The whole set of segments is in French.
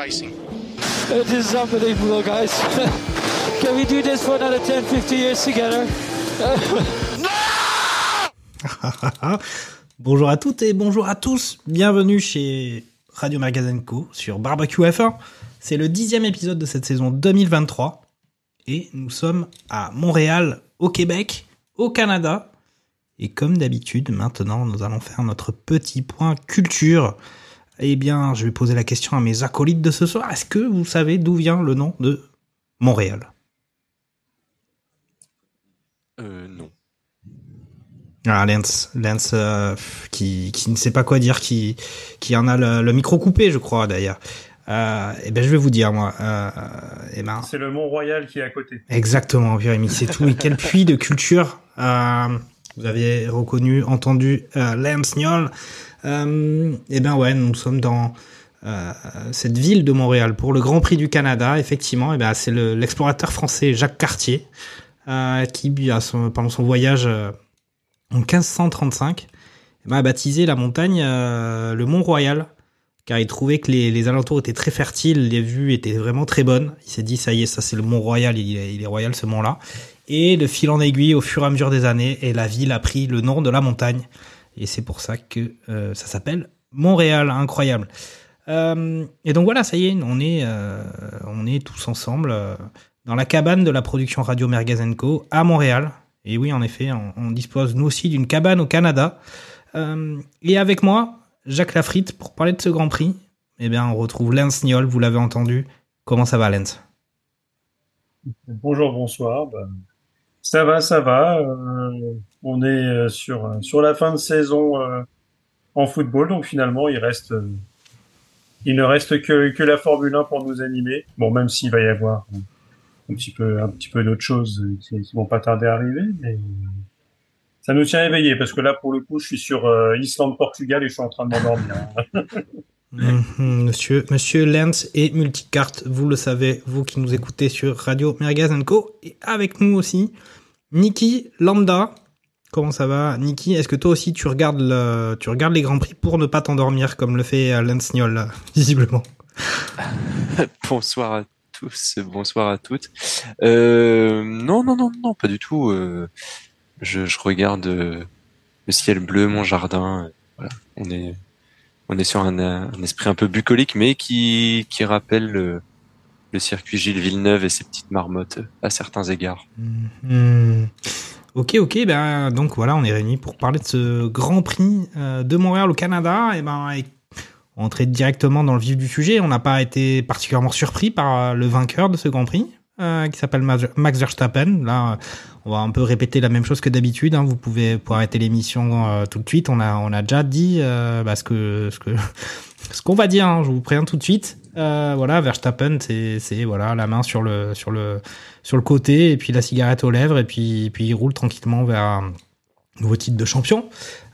racing. This is unbelievable, guys. Can we do this for another 10, 50 years together? bonjour à toutes et bonjour à tous. Bienvenue chez Radio Magazine Co sur Barbecue F1. C'est le dixième épisode de cette saison 2023 et nous sommes à Montréal, au Québec, au Canada. Et comme d'habitude, maintenant, nous allons faire notre petit point culture. Eh bien, je vais poser la question à mes acolytes de ce soir. Est-ce que vous savez d'où vient le nom de Montréal? Euh, non. Ah, Lance, Lance euh, qui, qui ne sait pas quoi dire, qui, qui en a le, le micro coupé, je crois d'ailleurs. Euh, eh ben, je vais vous dire, moi. Euh, eh ben, C'est le Mont-Royal qui est à côté. exactement, Jérémy, c'est tout. Et quel puits de culture euh, Vous avez reconnu, entendu euh, Lance Niol. Euh, eh ben ouais, nous sommes dans euh, cette ville de Montréal pour le Grand Prix du Canada. Effectivement, eh ben, c'est le- l'explorateur français Jacques Cartier euh, qui, pendant son voyage en 1535, eh ben, a baptisé la montagne le Mont Royal, car il trouvait que les, alentours étaient très fertiles, les vues étaient vraiment très bonnes. Il s'est dit, ça y est, ça c'est le Mont Royal, il est, il est royal ce mont-là. Et de fil en aiguille, au fur et à mesure des années, et la ville a pris le nom de la montagne. Et c'est pour ça que euh, ça s'appelle Montréal, incroyable. Euh, et donc voilà, ça y est, on est, euh, on est tous ensemble dans la cabane de la production Radio Merguez Co à Montréal. Et oui, en effet, on, dispose nous aussi d'une cabane au Canada. Et avec moi, Jacques Lafritte, pour parler de ce Grand Prix, eh bien, on retrouve Lance Niol, vous l'avez entendu. Comment ça va, Lance? Bonjour, bonsoir. Ben, ça va, ça va. Euh, on est euh, sur, euh, sur la fin de saison euh, en football, donc finalement, il reste, il ne reste que, que la Formule 1 pour nous animer. Bon, même s'il va y avoir un petit peu, un petit peu d'autres choses qui, vont pas tarder à arriver, mais ça nous tient éveillés parce que là, pour le coup, je suis sur Islande-Portugal et je suis en train de m'endormir. Mhm, Monsieur, Monsieur Lance et Multicarte, vous le savez, vous qui nous écoutez sur Radio Merguez Co. Et avec nous aussi, Niki Lambda. Comment ça va, Niki? Est-ce que toi aussi tu regardes, le, tu regardes les Grands Prix pour ne pas t'endormir comme le fait euh, Lance Niol, visiblement? Bonsoir à tous, bonsoir à toutes. Euh, non, non, non, non, pas du tout. euh, je, je regarde euh, le ciel bleu, mon jardin. voilà, on est, on est sur un, un esprit un peu bucolique, mais qui, rappelle le, circuit Gilles Villeneuve et ses petites marmottes euh, à certains égards. Hmm. Ok, ok, ben donc voilà, on est réunis pour parler de ce Grand Prix euh, de Montréal au Canada. Et ben, et entrer directement dans le vif du sujet, on n'a pas été particulièrement surpris par euh, le vainqueur de ce Grand Prix, euh, qui s'appelle Ma- Max Verstappen. Là, euh, on va un peu répéter la même chose que d'habitude. hein. Vous pouvez pour arrêter l'émission euh, tout de suite. On a, on a déjà dit euh, bah, ce que, ce que, ce qu'on va dire. hein. Je vous préviens tout de suite. Voilà, Verstappen, c'est, c'est voilà la main sur le, sur le, sur le côté et puis la cigarette aux lèvres et puis, puis il roule tranquillement vers un nouveau titre de champion.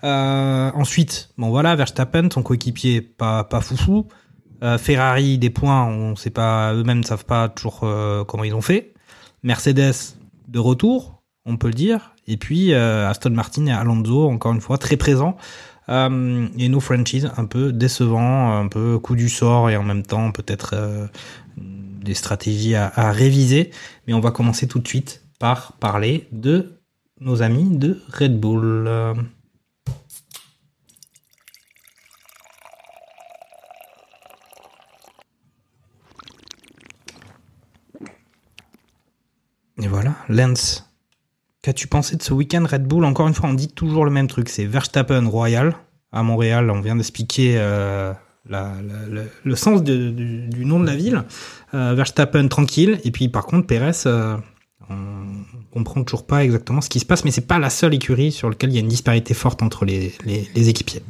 Ensuite, bon voilà, Verstappen, son coéquipier, pas, pas foufou. Euh, Ferrari, des points, on sait pas, eux-mêmes ne savent pas toujours euh, comment ils ont fait. Mercedes, de retour, on peut le dire. Et puis euh, Aston Martin et Alonso, encore une fois, très présents. Et nos franchises, un peu décevants, un peu coup du sort et en même temps peut-être des stratégies à réviser. Mais on va commencer tout de suite par parler de nos amis de Red Bull. Et voilà, Lance, qu'as-tu pensé de ce week-end Red Bull Encore une fois, on dit toujours le même truc, c'est Verstappen Royal. À Montréal, on vient d'expliquer euh, le- sens du, nom de la ville. Euh, Verstappen tranquille, et puis par contre, Perez, euh, on comprend toujours pas exactement ce qui se passe, mais c'est pas la seule écurie sur laquelle il y a une disparité forte entre les équipiers.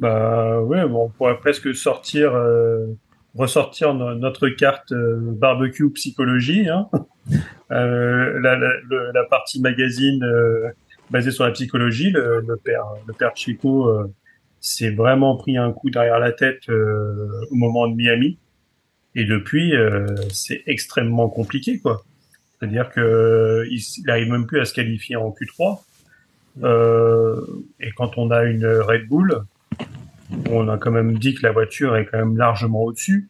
Bah ouais, bon, on pourrait presque sortir, euh, ressortir no- notre carte euh, barbecue psychologie, hein. Euh, la, la, la partie magazine euh, basée sur la psychologie, le, le père, le père Chico euh, s'est vraiment pris un coup derrière la tête euh, au moment de Miami, et depuis euh, c'est extrêmement compliqué quoi. C'est-à-dire que il, il même plus à se qualifier en Q3. Euh, et quand on a une Red Bull, on a quand même dit que la voiture est quand même largement au-dessus,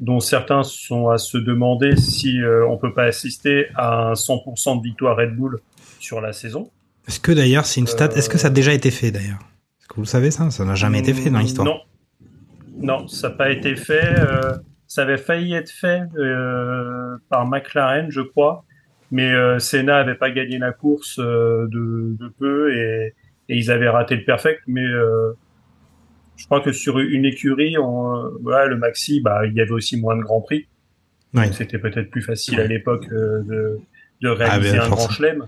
dont certains sont à se demander si euh, on peut pas assister à un 100% de victoire Red Bull sur la saison. Est-ce que d'ailleurs c'est une stat Est-ce que ça a déjà été fait d'ailleurs? Est-ce que vous le savez ça? Ça n'a jamais été fait dans l'histoire. Non, non, ça n'a pas été fait. euh, ça avait failli être fait euh, par McLaren, je crois, mais euh, Senna avait pas gagné la course euh, de, de peu et, et ils avaient raté le perfect. Mais euh, je crois que sur une écurie, on, euh, voilà, le maxi, bah, il y avait aussi moins de grands prix. Ouais. Donc C'était peut-être plus facile à l'époque euh, de, de Ah, réaliser ben, un grand chelem.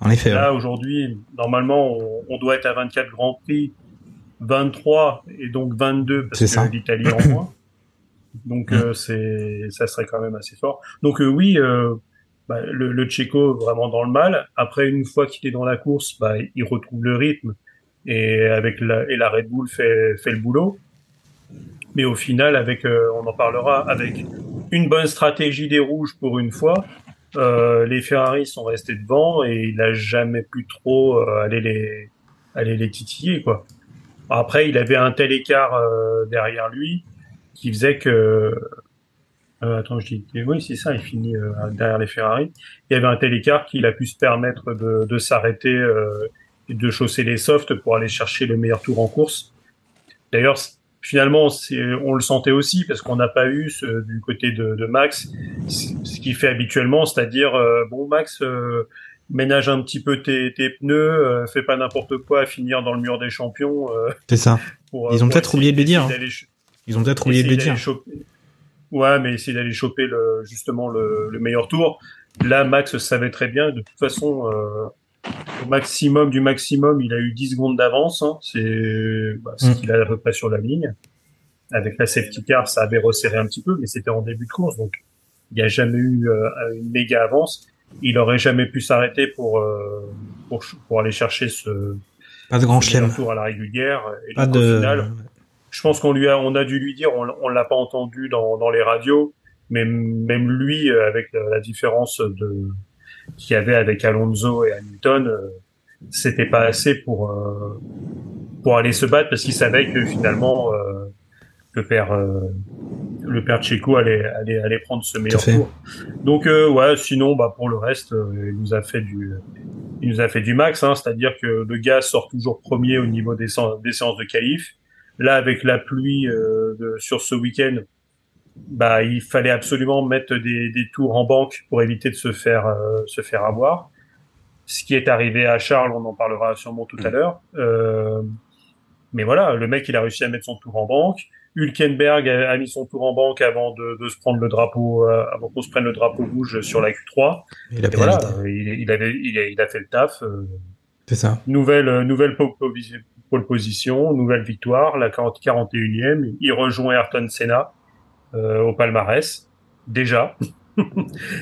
En effet. ouais. Là, aujourd'hui, normalement, on, on doit être à 24 Grands Prix, 23 et donc 22 parce C'est que ça. l'Italie en moins. Donc, euh, c'est, ça serait quand même assez fort. Donc, euh, oui, euh, bah, le, le Tchéco vraiment dans le mal. Après, une fois qu'il est dans la course, bah, il retrouve le rythme et avec la, et la Red Bull fait, fait le boulot. Mais au final, avec, euh, on en parlera, avec une bonne stratégie des rouges pour une fois, euh, les Ferrari sont restés devant et il a jamais pu trop euh, aller les aller les titiller quoi. Après, il avait un tel écart euh, derrière lui qui faisait que euh, attends, je dis oui, c'est ça, il finit euh, derrière les Ferrari. Il y avait un tel écart qu'il a pu se permettre de, de s'arrêter de chausser les softs pour aller chercher le meilleur tour en course. D'ailleurs, finalement, on le sentait aussi parce qu'on n'a pas eu ce, du côté de, de Max ce qu'il fait habituellement, c'est-à-dire euh, bon Max, euh, ménage un petit peu tes, tes pneus, euh, fais pas n'importe quoi à finir dans le mur des champions. C'est ça. pour, Ils ont peut-être oublié de le dire, hein. Ils ont peut-être oublié de le dire. choper- Ouais, mais essayer d'aller choper le, justement le, le meilleur tour. Là, Max savait très bien. De toute façon, au maximum du maximum, il a eu 10 secondes d'avance. Hein. C'est bah, ce Mm. qu'il a à peu près sur la ligne. Avec la safety car, ça avait resserré un petit peu, mais c'était en début de course, donc il n'y a jamais eu euh, une méga avance. Il aurait jamais pu s'arrêter pour, euh, pour pour aller chercher ce, Pas de grand chelem. tour à la régulière. Et Pas donc, au de. final, je pense qu'on lui a, on a dû lui dire, on, on l'a pas entendu dans, dans les radios, mais même lui, euh, avec la, la différence de qu'il y avait avec Alonso et Hamilton, euh, c'était pas assez pour euh, pour aller se battre parce qu'il savait que finalement euh, le père euh, le père Checo allait allait allait prendre ce meilleur tour. Donc euh, ouais, sinon bah pour le reste, euh, il nous a fait du il nous a fait du max, hein, c'est-à-dire que le gars sort toujours premier au niveau des, des séances de qualif. Là, avec la pluie euh, de, sur ce week-end, bah, il fallait absolument mettre des, des tours en banque pour éviter de se faire, euh, se faire avoir. Ce qui est arrivé à Charles, on en parlera sûrement tout à l'heure. Euh, mais voilà, le mec, il a réussi à mettre son tour en banque. Hülkenberg a, a mis son tour en banque avant de, de se prendre le drapeau, euh, avant qu'on se prenne le drapeau rouge sur la Q3. Il a Et voilà, il, il avait, il, a, il a fait le taf. euh, C'est ça. Nouvelle, euh, nouvelle pole, posi- pole position, nouvelle victoire, la 40 41e. Il rejoint Ayrton Senna au palmarès, déjà.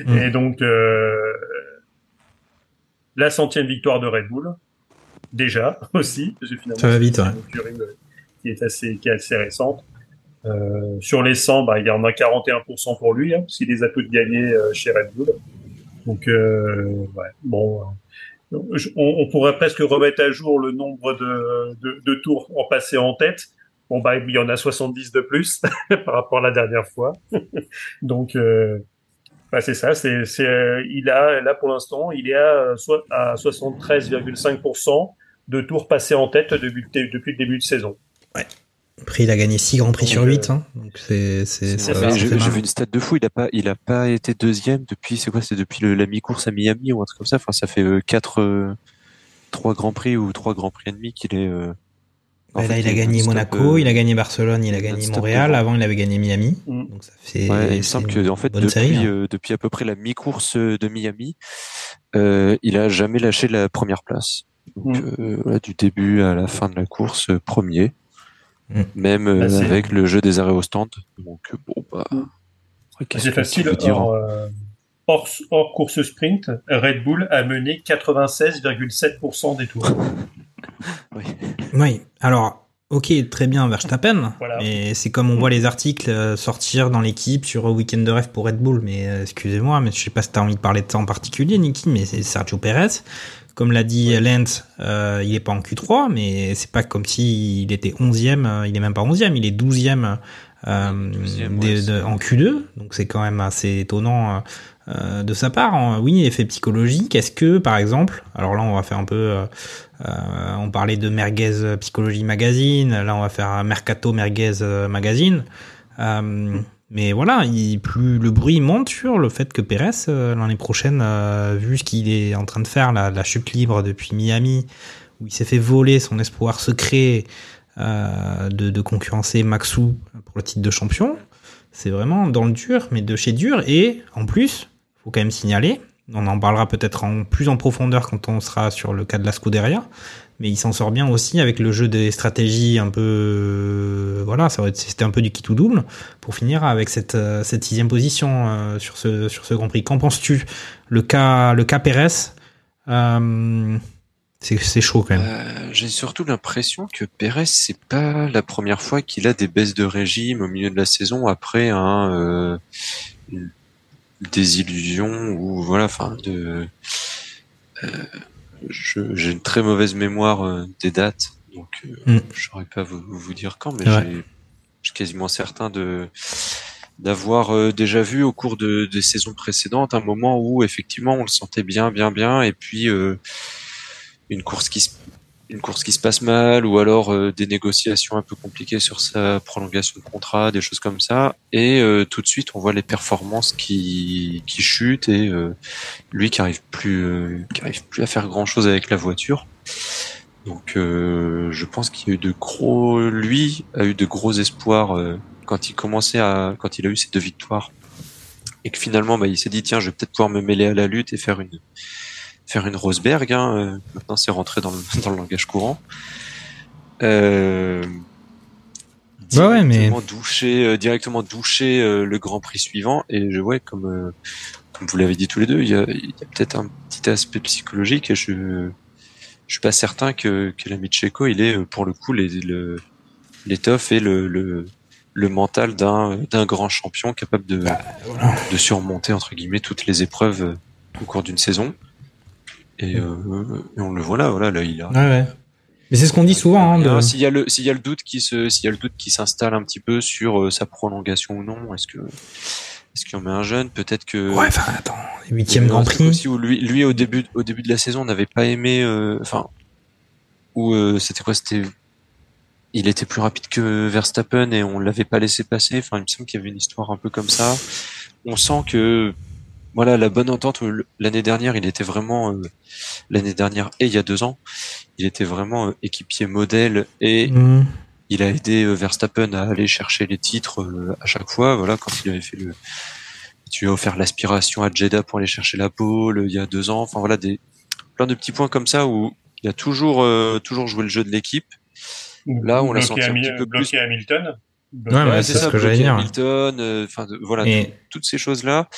Et donc, euh, la centième victoire de Red Bull, déjà aussi. Ça va vite, ouais. euh, qui est assez, qui est assez récente. Euh, sur les 100, bah, il y en a 41% pour lui, hein, parce qu'il les a toutes gagnées euh, chez Red Bull. Donc, euh, ouais, bon, euh, je- on, on pourrait presque remettre à jour le nombre de, de, de tours en passé en tête. Bon, bah, il y en a 70 de plus par rapport à la dernière fois. Donc, euh, bah, c'est ça. C'est, c'est, euh, il a là pour l'instant, il est à, euh, so- à 73,5% de tours passés en tête depuis, le- depuis le début de saison. Après, il a gagné 6 grands prix Donc, sur euh, 8. Hein. Donc, c'est. c'est- c'est ça J'ai vu une stat de fou. Il a pas, il a pas été deuxième depuis. C'est quoi C'est depuis le- la mi-course à Miami ou un truc comme ça. Enfin, ça fait euh, quatre, euh, trois grands prix ou trois grands prix et demi qu'il est. euh, fait, là, il a gagné Monaco, euh, il a gagné Barcelone, il a gagné Montréal. Avant, il avait gagné Miami. Mm. Donc, ça fait. Ouais, il me semble que en fait bonne depuis série, hein. euh, depuis à peu près la mi-course euh, de Miami, euh, il a jamais lâché la première place. Donc Mm. euh, voilà, du début à la fin de la course, euh, premier. Mm. même euh, Bah, avec le jeu des arrêts au stand. Donc euh, bon bah. C'est facile. dire, Hors, hein. euh, hors, hors course sprint, Red Bull a mené 96,7% des tours. Oui. Oui, alors, ok, très bien, Verstappen, Voilà. mais c'est comme on voit les articles euh, sortir dans l'équipe sur Weekend de rêve pour Red Bull, mais euh, excusez-moi, mais je sais pas si t'as envie de parler de ça en particulier, Niki, mais c'est Sergio Perez. Comme l'a dit Lance, euh, il est pas en Q3, mais c'est pas comme si il était 11e, euh, il est même pas 11e, il est 12e, euh, 12e, des- ouais, de- c'est- en Q2, donc c'est quand même assez étonnant euh, de sa part. hein. Oui, effet psychologique. Est-ce que, par exemple, alors là, on va faire un peu, euh, euh, on parlait de Merguez Psychologie Magazine, là, on va faire Mercato Merguez euh, Magazine. Euh, mais voilà, il, plus le bruit monte sur le fait que Pérez, euh, l'année prochaine, euh, vu ce qu'il est en train de faire, la, chute libre depuis Miami, où il s'est fait voler son espoir secret euh, de, de concurrencer Maxou pour le titre de champion, c'est vraiment dans le dur, mais de chez dur. Et en plus, faut quand même signaler, on en parlera peut-être en plus en profondeur quand on sera sur le cas de la Scuderia, mais il s'en sort bien aussi avec le jeu des stratégies un peu, euh, voilà, c'était un peu du kit ou double pour finir avec cette euh, sixième position euh, sur ce Grand Prix. Qu'en penses-tu? Le cas le cas Pérez, c'est chaud quand même. J'ai surtout l'impression que Pérez, c'est pas la première fois qu'il a des baisses de régime au milieu de la saison après un, désillusion ou voilà, enfin de. euh, J'ai une très mauvaise mémoire euh, des dates, donc euh, Mm. je saurais pas vous, vous dire quand, mais Ouais. j'ai- je suis quasiment certain de d'avoir euh, déjà vu au cours de, des saisons précédentes un moment où effectivement on le sentait bien, bien, bien, et puis euh, une course qui se une course qui se passe mal ou alors euh, des négociations un peu compliquées sur sa prolongation de contrat, des choses comme ça. Et euh, tout de suite, on voit les performances qui, qui chutent et euh, lui qui arrive plus, euh, qui arrive plus à faire grand chose avec la voiture. Donc, euh, je pense qu'il a eu de gros, lui a eu de gros espoirs euh, quand il commençait à, quand il a eu ses deux victoires et que finalement, bah, il s'est dit tiens, je vais peut-être pouvoir me mêler à la lutte et faire une faire une Rosberg. Hein. euh, Maintenant, c'est rentré dans le, dans le langage courant. Euh, Bah ouais, mais- directement doucher, euh, directement doucher euh, le Grand Prix suivant. Et je vois, comme, euh, comme vous l'avez dit tous les deux, il y a, il y a peut-être un petit aspect psychologique. Et je je suis pas certain que, que l'ami Checo, il est pour le coup le l'étoffe et le, le, le mental d'un d'un grand champion capable de, de surmonter entre guillemets toutes les épreuves au cours d'une saison. Et, euh, et on le voit là, voilà, là il a. Ouais, ouais. Mais c'est ce qu'on dit souvent. Hein, de-. S'il y a le s'il y a le doute qui se s'il y a le doute qui s'installe un petit peu sur euh, sa prolongation ou non, est-ce que est-ce qu'on met un jeune? Peut-être que Ouais, enfin, attends, huitième il y a eu Grand Prix. aussi où lui lui au début au début de la saison n'avait pas aimé euh, enfin où euh, c'était quoi c'était il était plus rapide que Verstappen et on l'avait pas laissé passer enfin il me semble qu'il y avait une histoire un peu comme ça on sent que voilà la bonne entente l'année dernière il était vraiment euh, l'année dernière et il y a deux ans il était vraiment euh, équipier modèle et Mmh. il a aidé euh, Verstappen à aller chercher les titres euh, à chaque fois. Voilà, quand il avait fait le, tu as offert l'aspiration à Jeddah pour aller chercher la pole il y a deux ans. Enfin voilà, des plein de petits points comme ça où il a toujours euh, toujours joué le jeu de l'équipe. Là, on l'a senti un petit peu plus. bloqué Hamilton. Ouais, ouais, c'est c'est ce ça, que j'allais dire. Hamilton, euh, de- voilà, Et- toutes ces choses-là.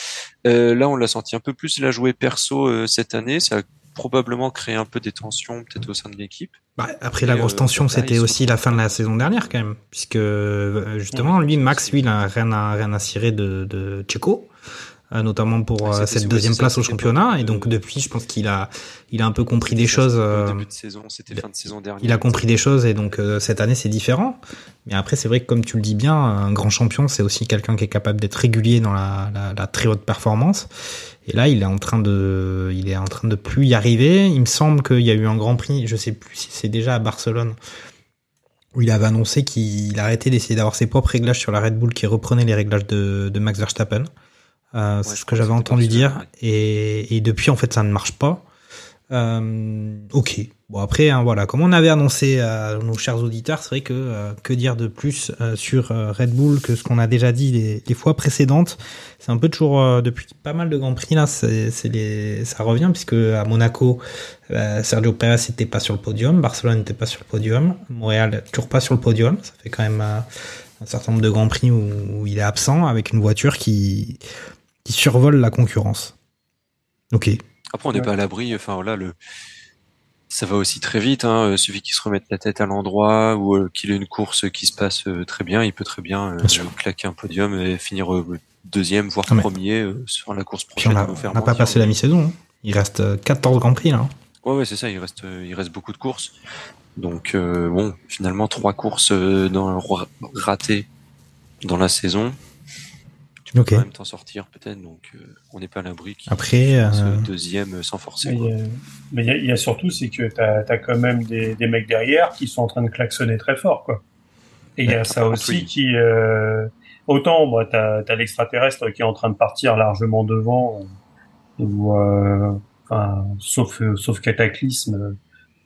Euh, là, on l'a senti un peu plus la jouer perso euh, cette année. Ça a probablement créé un peu des tensions peut-être au sein de l'équipe. Bah, après la grosse tension, c'était sont- aussi la fin de la saison dernière quand même, puisque justement lui, Max, lui, il a rien à rien à cirer de, de Checo, notamment pour Ouais, euh, cette deuxième ça, place au championnat. Et donc euh, depuis, je pense qu'il a il a un peu compris des choses. euh, début de saison, c'était fin de saison dernière. il a compris des choses et donc euh, cette année c'est différent. Mais après c'est vrai que comme tu le dis bien, un grand champion c'est aussi quelqu'un qui est capable d'être régulier dans la, la, la très haute performance. Et là il est en train de, il est en train de plus y arriver. Il me semble qu'il y a eu un Grand Prix, je sais plus si c'est déjà à Barcelone, où il avait annoncé qu'il arrêtait d'essayer d'avoir ses propres réglages sur la Red Bull, qui reprenait les réglages de, de Max Verstappen. Euh, c'est ce que j'avais entendu dire. Et, et depuis en fait ça ne marche pas. Euh, ok, Bon après, hein, voilà, comme on avait annoncé à nos chers auditeurs, c'est vrai que euh, que dire de plus euh, sur Red Bull que ce qu'on a déjà dit les, les fois précédentes? C'est un peu toujours depuis pas mal de grands prix là, c'est les, ça revient puisque à Monaco, Sergio Perez n'était pas sur le podium, Barcelone n'était pas sur le podium, Montréal toujours pas sur le podium. Ça fait quand même un certain nombre de grands prix où, où il est absent avec une voiture qui qui survole la concurrence. Ok. Après, on n'est pas à l'abri. Enfin voilà, le ça va aussi très vite. Hein. Euh, Suffit qu'il se remette la tête à l'endroit ou euh, qu'il ait une course qui se passe euh, très bien, il peut très bien, euh, claquer un podium et finir euh, deuxième, voire Ah, mais- premier euh, sur la course prochaine. on n'a pas passé la mi-saison. hein. Il reste euh, 14 grands prix là. hein. Ouais, ouais, c'est ça. Il reste, euh, il reste beaucoup de courses. Donc euh, bon, finalement trois courses euh, dans ra- ratées dans la saison. Tu peux Ok. quand même t'en sortir peut-être. Donc euh, on n'est pas à l'abri. qu'il Après, euh, deuxième euh, sans forcer. Mais quoi. il y a- mais il y, a- il y a surtout, c'est que tu as, quand même des, des mecs derrière qui sont en train de klaxonner très fort. Quoi. Et il y a ça aussi oui. qui... Euh, autant, moi, tu as, l'extraterrestre qui est en train de partir largement devant, euh, ou, euh, enfin, sauf, euh, sauf cataclysme, euh,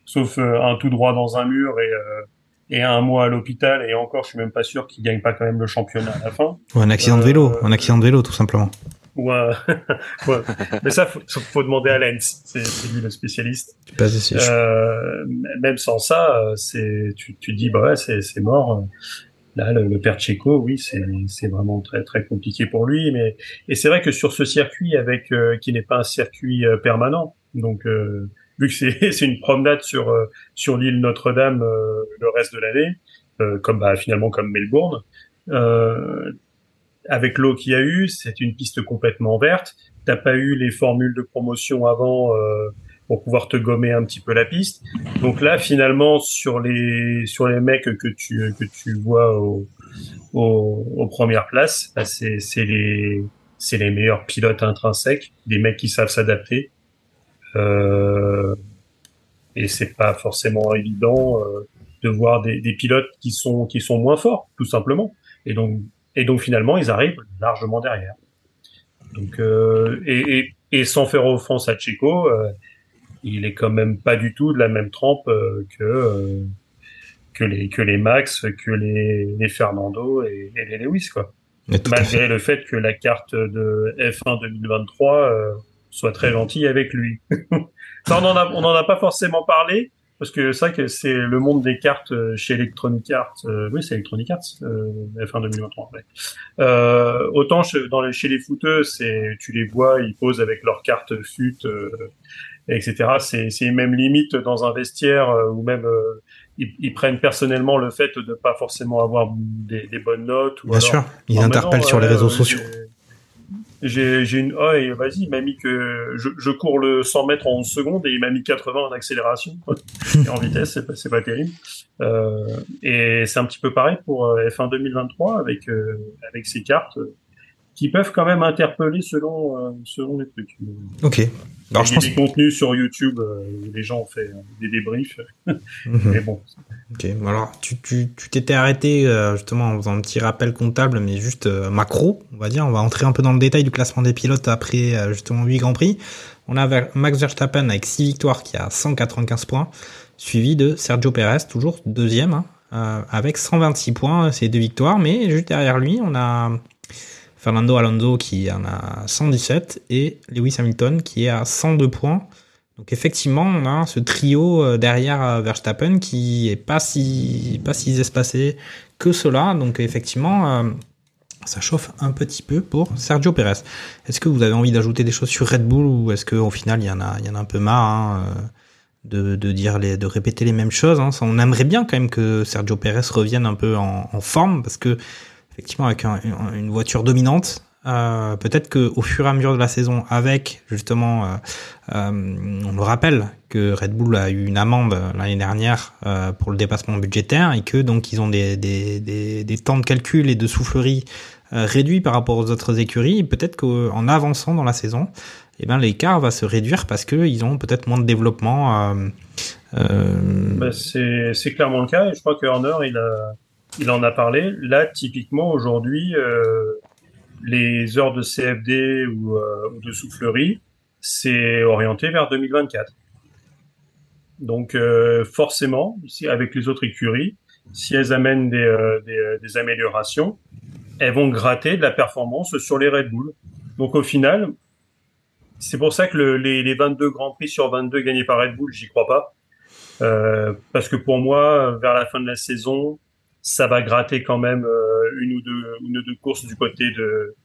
sauf euh, un tout droit dans un mur et, euh, et un mois à l'hôpital, et encore, je suis même pas sûr qu'il gagne pas quand même le championnat à la fin. Ou un accident de vélo, Euh, un accident de vélo tout simplement. Ou un- ouais. Mais ça, faut, faut demander à Lens, c'est lui le spécialiste. Tu passes. Euh, même sans ça, c'est tu, tu dis bah ouais, c'est c'est mort. Là, le, le père Checo, oui, c'est c'est vraiment très très compliqué pour lui. Mais et c'est vrai que sur ce circuit, avec euh, qui n'est pas un circuit euh, permanent, donc euh, vu que c'est une promenade sur euh, sur l'île Notre-Dame euh, le reste de l'année, euh, comme bah, finalement comme Melbourne. Avec l'eau qu'il y a eu, c'est une piste complètement verte. T'as pas eu les formules de promotion avant pour pouvoir te gommer un petit peu la piste. Donc là, finalement, sur les sur les mecs que tu que tu vois au, au, aux premières places, bah, c'est les c'est les meilleurs pilotes intrinsèques, des mecs qui savent s'adapter. Euh, et c'est pas forcément évident euh, de voir des, des pilotes qui sont qui sont moins forts, tout simplement. Et donc et donc finalement, ils arrivent largement derrière. Donc euh, et, et, et sans faire offense à Checo, euh, il est quand même pas du tout de la même trempe que que les que les Max, que les, les Fernando et, et les Lewis quoi. Fait. Malgré le fait que la carte de F1 2023 soit très gentille avec lui. Ça, on en a on en a pas forcément parlé parce que c'est vrai que c'est le monde des cartes euh, chez Electronic Arts. euh, oui, c'est Electronic Arts euh, F1 2023. Ouais. Euh, autant chez, dans les, chez les footeux, c'est tu les vois, ils posent avec leurs cartes fut, euh, etc. C'est c'est même limite dans un vestiaire euh, ou même euh, ils, ils prennent personnellement le fait de pas forcément avoir des, des bonnes notes. Ou Bien alors, sûr, ils interpellent sur les réseaux sociaux. J'ai- une oh et vas-y, il m'a mis que je, je cours le 100 mètres en 11 secondes et il m'a mis 80 en accélération et en vitesse, c'est pas, c'est pas terrible. Euh, et c'est un petit peu pareil pour euh, F1 2023 avec euh, avec ces cartes qui peuvent quand même interpeller selon euh, selon les trucs. Ok. Alors il je y a pense. des contenus sur YouTube euh, où les gens ont fait euh, des débriefs, Mhm. mais bon. Ok. Alors tu tu tu t'étais arrêté justement en faisant un petit rappel comptable, mais juste macro, on va dire. On va entrer un peu dans le détail du classement des pilotes après justement 8 grands prix. On a Max Verstappen avec 6 victoires qui a 195 points, suivi de Sergio Perez toujours deuxième hein, avec 126 points, c'est deux victoires, mais juste derrière lui on a Fernando Alonso qui en a 117 et Lewis Hamilton qui est à 102 points. Donc effectivement, on a ce trio euh, derrière euh, Verstappen qui est pas si pas si espacé que cela. Donc effectivement, euh, ça chauffe un petit peu pour Sergio Perez. Est-ce que vous avez envie d'ajouter des choses sur Red Bull ou est-ce qu'au final il y en a il y en a un peu marre hein, de, de dire les de répéter les mêmes choses hein? On aimerait bien quand même que Sergio Perez revienne un peu en, en forme parce que effectivement avec un- une- voiture dominante. euh, peut-être que au fur et à mesure de la saison, avec justement, euh, euh, on le rappelle que Red Bull a eu une amende l'année dernière euh, pour le dépassement budgétaire et que donc ils ont des, des, des, des temps de calcul et de soufflerie euh, réduits par rapport aux autres écuries. Peut-être qu'en avançant dans la saison, eh ben l'écart va se réduire parce que ils ont peut-être moins de développement. Bah, c'est c'est clairement le cas et je crois que Horner il a il en a parlé. Là typiquement aujourd'hui euh, les heures de CFD ou, euh, ou de soufflerie c'est orienté vers 2024. Donc euh, forcément, avec les autres écuries, si elles amènent des, des, améliorations, elles vont gratter de la performance sur les Red Bull. Donc au final, c'est pour ça que le, les, les 22 Grands Prix sur 22 gagnés par Red Bull, j'y crois pas. Parce que pour moi, vers la fin de la saison, ça va gratter quand même euh, une ou deux une ou deux courses du côté de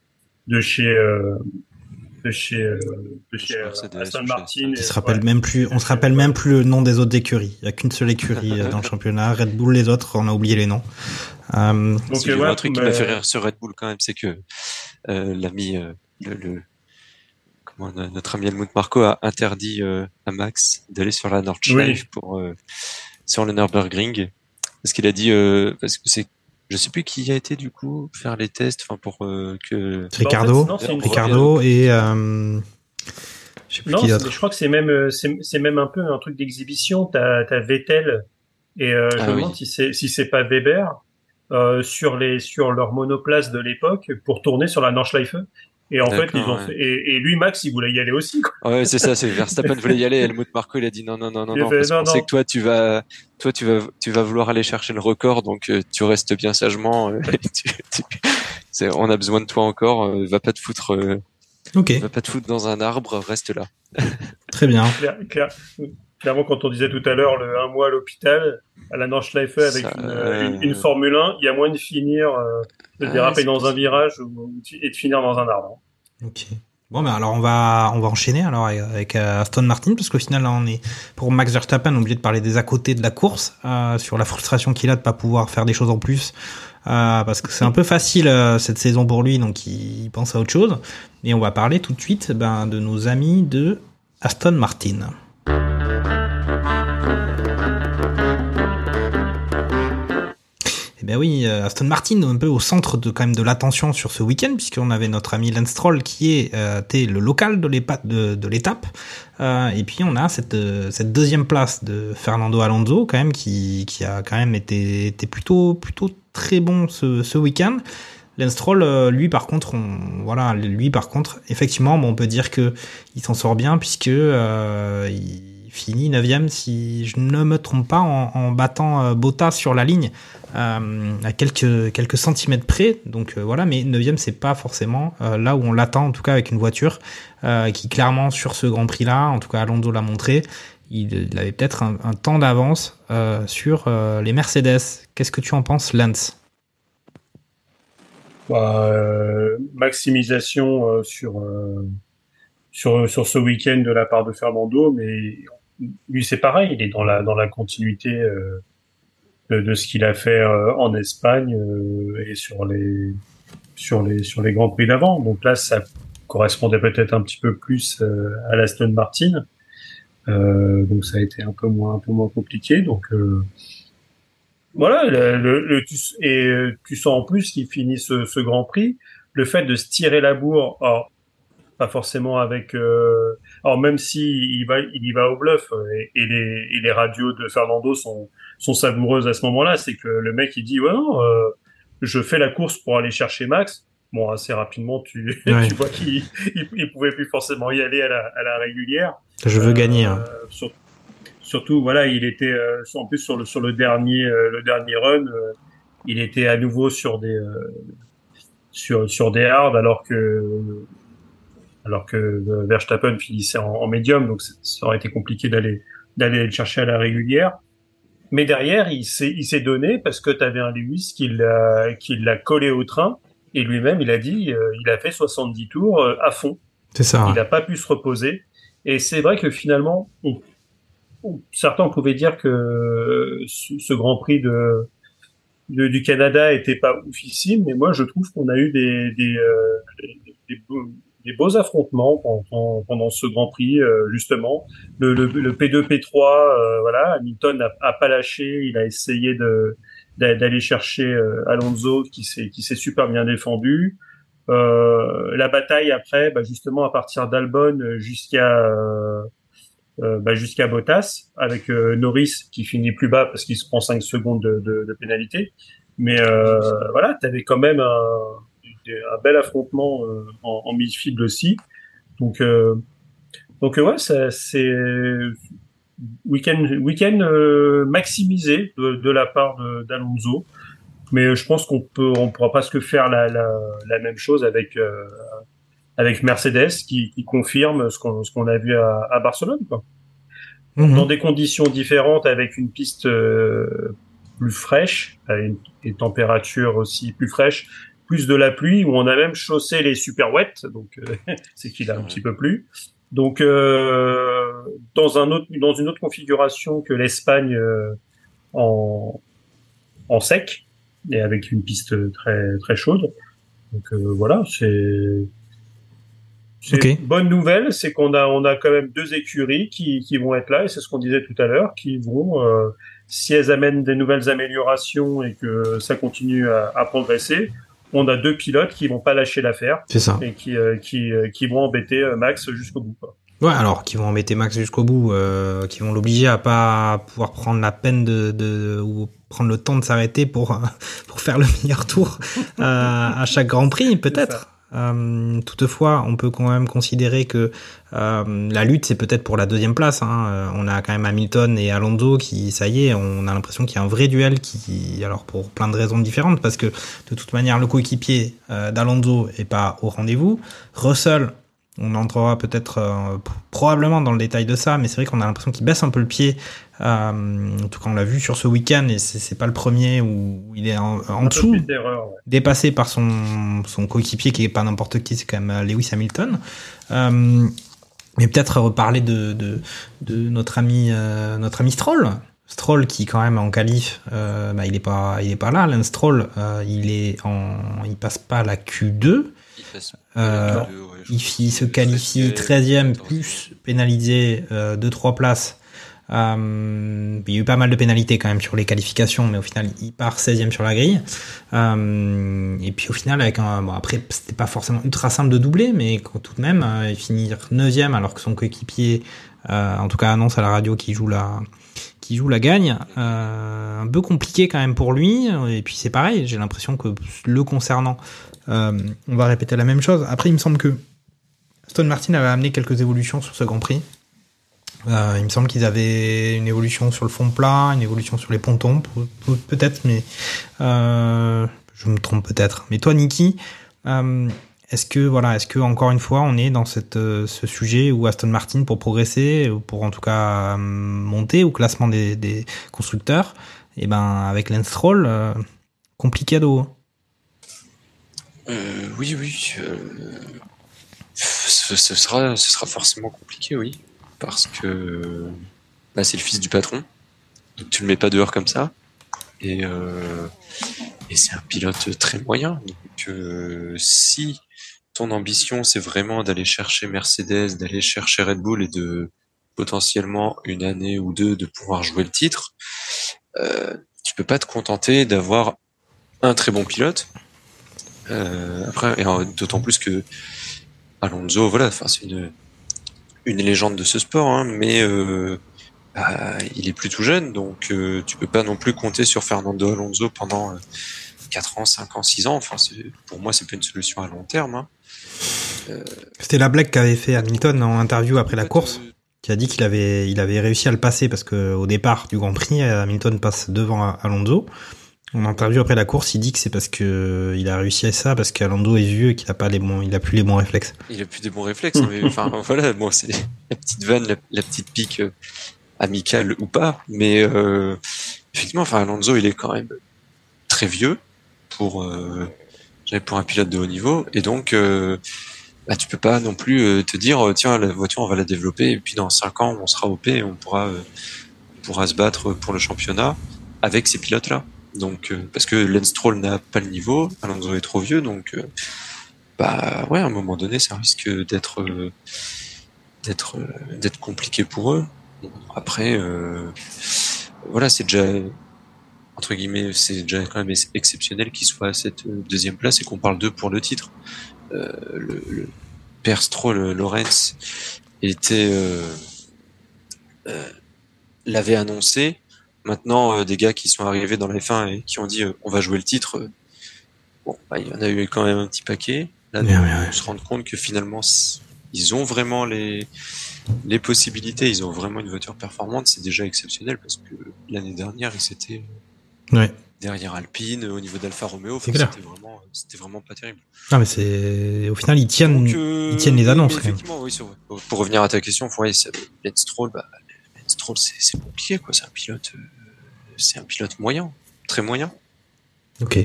de chez euh, de chez euh, de chez Mercedes, Aston Martin. On se rappelle ouais. même plus, on se rappelle même plus le nom des autres écuries. Il y a qu'une seule écurie dans le championnat. Red Bull, les autres, on a oublié les noms. Euh, Donc euh, a ouais, un truc qui m'a fait rire sur Red Bull quand même, c'est que euh, l'ami, euh, le, le- notre ami Helmut Marko a interdit euh, à Max d'aller sur la Nordschleife pour euh, sur le Nürburgring parce qu'il a dit euh, parce que c'est je sais plus qui a été du coup faire les tests, enfin pour euh, que Ricardo, Bah, en fait, non, c'est une- Ricardo et euh, je sais plus Non, qui je crois que c'est même c'est c'est même un peu un truc d'exhibition. T'as as Vettel et euh, je Ah me oui. demande si c'est si c'est pas Weber euh, sur les sur leur monoplace de l'époque pour tourner sur la Nordschleife. Et en fait, ils ont ouais. fait, et, et lui Max, il voulait y aller aussi. Quoi. Ouais, c'est ça, c'est Verstappen voulait y aller, Helmut Marko il a dit non non non non non fait, parce qu'on sait que toi tu vas toi tu vas tu vas vouloir aller chercher le record donc euh, tu restes bien sagement euh, tu- tu- c'est- on a besoin de toi encore, euh, va pas te foutre euh, Ok, va pas te foutre dans un arbre, reste là. très bien. Claire- claire- clairement, quand on disait tout à l'heure le un mois à l'hôpital à la Nordschleife avec Ça, une, euh, une, une Formule 1, il y a moins de finir euh, de Ah, déraper dans un virage ou- et de finir dans un arbre. Ok. Bon, ben alors on va on va enchaîner alors avec, avec, euh, Aston Martin parce qu'au final là on est pour Max Verstappen on est obligé de parler des à côté de la course euh, sur la frustration qu'il a de pas pouvoir faire des choses en plus euh, parce que c'est un peu facile euh, cette saison pour lui donc il, il pense à autre chose et on va parler tout de suite ben, de nos amis de Aston Martin. Eh bien oui, euh, Aston Martin un peu au centre de quand même de l'attention sur ce week-end puisqu'on avait notre ami Lance Stroll qui euh, était le local de l'étape Euh, et puis on a cette cette deuxième place de Fernando Alonso quand même qui qui a quand même été été plutôt plutôt très bon ce ce week-end. Lance Stroll, euh, lui par contre, on, voilà, lui par contre, effectivement, on peut dire que il s'en sort bien puisque euh, il finit 9 si je ne me trompe pas en, battant euh, Bottas sur la ligne euh, à quelques quelques centimètres près. Donc voilà, mais 9 c'est pas forcément là où on l'attend en tout cas avec une voiture qui clairement sur ce Grand Prix là, en tout cas Alonso l'a montré, il, il avait peut-être un, un temps d'avance sur les Mercedes. Qu'est-ce que tu en penses, Lance? Bah, euh, maximisation euh, sur, euh, sur sur ce week-end de la part de Fernando, mais lui c'est pareil, il est dans la dans la continuité euh, de, de ce qu'il a fait euh, en Espagne euh, et sur les sur les sur les grands prix d'avant. Donc là, ça correspondait peut-être un petit peu plus à l'Aston Martin. Donc ça a été un peu moins un peu moins compliqué. Donc voilà, le, le, le- tu, et euh, tu sens en plus qu'il finit ce, ce Grand Prix, le fait de se tirer la bourre, alors, pas forcément avec, euh, alors même si il va, il y va au bluff euh, et, et les, et les radios de Fernando sont, sont savoureuses à ce moment-là, c'est que le mec il dit ouais non, euh, je fais la course pour aller chercher Max. Bon, assez rapidement, tu, Ouais. tu vois qu'il il, il pouvait plus forcément y aller à la, à la régulière. Je veux Euh, gagner. hein. Surtout, voilà, il était euh, sur- en plus sur le sur le dernier euh, le dernier run, euh, il était à nouveau sur des sur sur des hards alors que alors que Verstappen finissait en, en médium, donc ça aurait été compliqué d'aller d'aller le chercher à la régulière. Mais derrière, il s'est il s'est donné parce que tu avais un Lewis qui l'a qui l'a collé au train et lui-même il a dit il a fait 70 tours à fond. C'est ça. Il n'a pas pu se reposer. Et c'est vrai que finalement, on- certains pouvaient dire que ce, Grand Prix de, du Canada était pas oufissime, mais moi je trouve qu'on a eu des, des, euh, des, beaux, affrontements pendant, ce Grand Prix, euh, justement. Le, le, le P2, P3, euh, voilà, Hamilton n'a a pas lâché, il a essayé de d'a- d'aller chercher Alonso qui s'est qui s'est super bien défendu. La bataille après, bah, justement à partir d'Albon jusqu'à euh, bah, jusqu'à Bottas, avec euh, Norris qui finit plus bas parce qu'il se prend 5 secondes de, de, de pénalité. Mais euh, voilà, tu avais quand même un, un bel affrontement euh, en, en midfield aussi. Donc, euh, donc ouais, c'est week-end week-end euh, maximisé de, de la part de- d'Alonso. Mais je pense qu'on peut, on pourra presque faire la, la, la même chose avec avec Mercedes qui, qui confirme ce qu'on ce qu'on a vu à, à Barcelone. Quoi. Mhm. Dans des conditions différentes, avec une piste euh, plus fraîche, avec une, des températures aussi plus fraîches, plus de la pluie, où on a même chaussé les super wet, donc euh, c'est qu'il a un petit peu plu. Donc euh, dans un autre, dans une autre configuration que l'Espagne euh, en en sec et avec une piste très très chaude. Donc euh, voilà, c'est une bonne nouvelle, c'est qu'on a on a quand même deux écuries qui qui vont être là et c'est ce qu'on disait tout à l'heure, qui vont euh, si elles amènent des nouvelles améliorations et que ça continue à, à progresser, on a deux pilotes qui vont pas lâcher l'affaire C'est ça. et qui euh, qui euh, qui vont embêter Max jusqu'au bout. Quoi. Ouais, alors qui vont embêter Max jusqu'au bout, euh, qui vont l'obliger à pas pouvoir prendre la peine de, de ou prendre le temps de s'arrêter pour pour faire le meilleur tour à chaque Grand Prix, peut-être. Euh, toutefois, on peut quand même considérer que euh, la lutte, c'est peut-être pour la deuxième place. Hein. Euh, On a quand même Hamilton et Alonso qui, ça y est, on a l'impression qu'il y a un vrai duel qui, alors pour plein de raisons différentes, parce que de toute manière, le coéquipier d'Alonso est pas au rendez-vous. Russell, on entrera peut-être probablement dans le détail de ça, mais c'est vrai qu'on a l'impression qu'il baisse un peu le pied. Euh, en tout cas, on l'a vu sur ce week-end, et c'est pas le premier où il est en, dessous ouais. dépassé par son, son coéquipier qui est pas n'importe qui, c'est quand même euh, Lewis Hamilton. Euh, mais peut-être reparler de, de, de notre ami euh, notre ami Stroll. Stroll qui quand même en qualif, euh, bah, il est pas il est pas là. Lance Stroll, euh, il est en il passe pas la Q2. Il passe Euh, la Q2, ouais, je il, se qualifie 13e, 13e plus pénalisé euh, de 3 places. Euh, il y a eu pas mal de pénalités quand même sur les qualifications, mais au final il part 16e sur la grille. Euh, et puis au final avec un bon après c'était pas forcément ultra simple de doubler, mais tout de même euh, il finit 9e alors que son coéquipier euh, en tout cas annonce à la radio qu'il joue la qui joue la gagne. Un peu compliqué quand même pour lui. Et puis c'est pareil, j'ai l'impression que le concernant, on va répéter la même chose. Après, il me semble que Aston Martin avait amené quelques évolutions sur ce Grand Prix. Euh, il me semble qu'ils avaient une évolution sur le fond plat, une évolution sur les pontons, pe- pe- peut-être, mais euh, je me trompe peut-être. Mais toi, Niki, euh, est-ce que voilà, est-ce que encore une fois, on est dans ce sujet où Aston Martin, pour progresser, ou pour en tout cas monter au classement des, constructeurs, et ben avec Lance Stroll, compliqué à dos. Euh, oui, oui. ce sera, ce sera forcément compliqué, oui. Parce que bah, c'est le fils du patron. Donc tu le mets pas dehors comme ça. Et, euh, c'est un pilote très moyen. Donc euh, si ton ambition c'est vraiment d'aller chercher Mercedes, d'aller chercher Red Bull et de potentiellement une année ou deux de pouvoir jouer le titre, euh, tu peux pas te contenter d'avoir un très bon pilote. Euh, après, d'autant plus que Alonso, voilà, enfin c'est une une légende de ce sport, hein, mais euh, bah, il est plus tout jeune, donc euh, tu peux pas non plus compter sur Fernando Alonso pendant euh, 4 ans, 5 ans, 6 ans. Enfin, pour moi, c'est pas une solution à long terme. Hein. C'était la blague qu'avait fait Hamilton en interview après la course, qui a dit qu'il avait, il avait réussi à le passer parce que au départ du Grand Prix, Hamilton passe devant Alonso. En interview après la course, il dit que c'est parce que il a réussi à ça parce qu'Alonso est vieux et qu'il a pas les bons, il a plus les bons réflexes. Il a plus des bons réflexes, hein, mais enfin voilà, bon, c'est la petite vanne, la, la petite pique euh, amicale ou pas, mais euh, effectivement, enfin Alonso, il est quand même très vieux pour euh, un pilote de haut niveau, et donc euh, bah, tu peux pas non plus euh, te dire euh, tiens la voiture on va la développer et puis dans cinq ans on sera OP et on pourra euh, on pourra se battre pour le championnat avec ces pilotes là. Donc euh, parce que Lance Stroll n'a pas le niveau, Alonso est trop vieux, donc euh, bah ouais à un moment donné ça risque d'être euh, d'être d'être compliqué pour eux. Après voilà c'est déjà entre guillemets c'est déjà quand même ex- exceptionnel qu'ils soient à cette deuxième place et qu'on parle d'eux pour le titre. Euh, le, le père Stroll Lawrence était l'avait annoncé. Maintenant, euh, des gars qui sont arrivés dans la F1 et qui ont dit euh, on va jouer le titre, euh, bon, bah, il y en a eu quand même un petit paquet. Là, on se rend compte que finalement, ils ont vraiment les les possibilités, ils ont vraiment une voiture performante, c'est déjà exceptionnel parce que l'année dernière, ils étaient derrière Alpine, au niveau d'Alfa Romeo, enfin, c'était vraiment, c'était vraiment pas terrible. Ah, mais c'est. Au final, ils tiennent, Donc, euh, ils tiennent les annonces, effectivement, oui, vrai. Pour revenir à ta question, Lance Stroll, bah, Stroll, c'est compliqué, quoi. C'est un pilote, euh, c'est un pilote moyen, très moyen. Ok.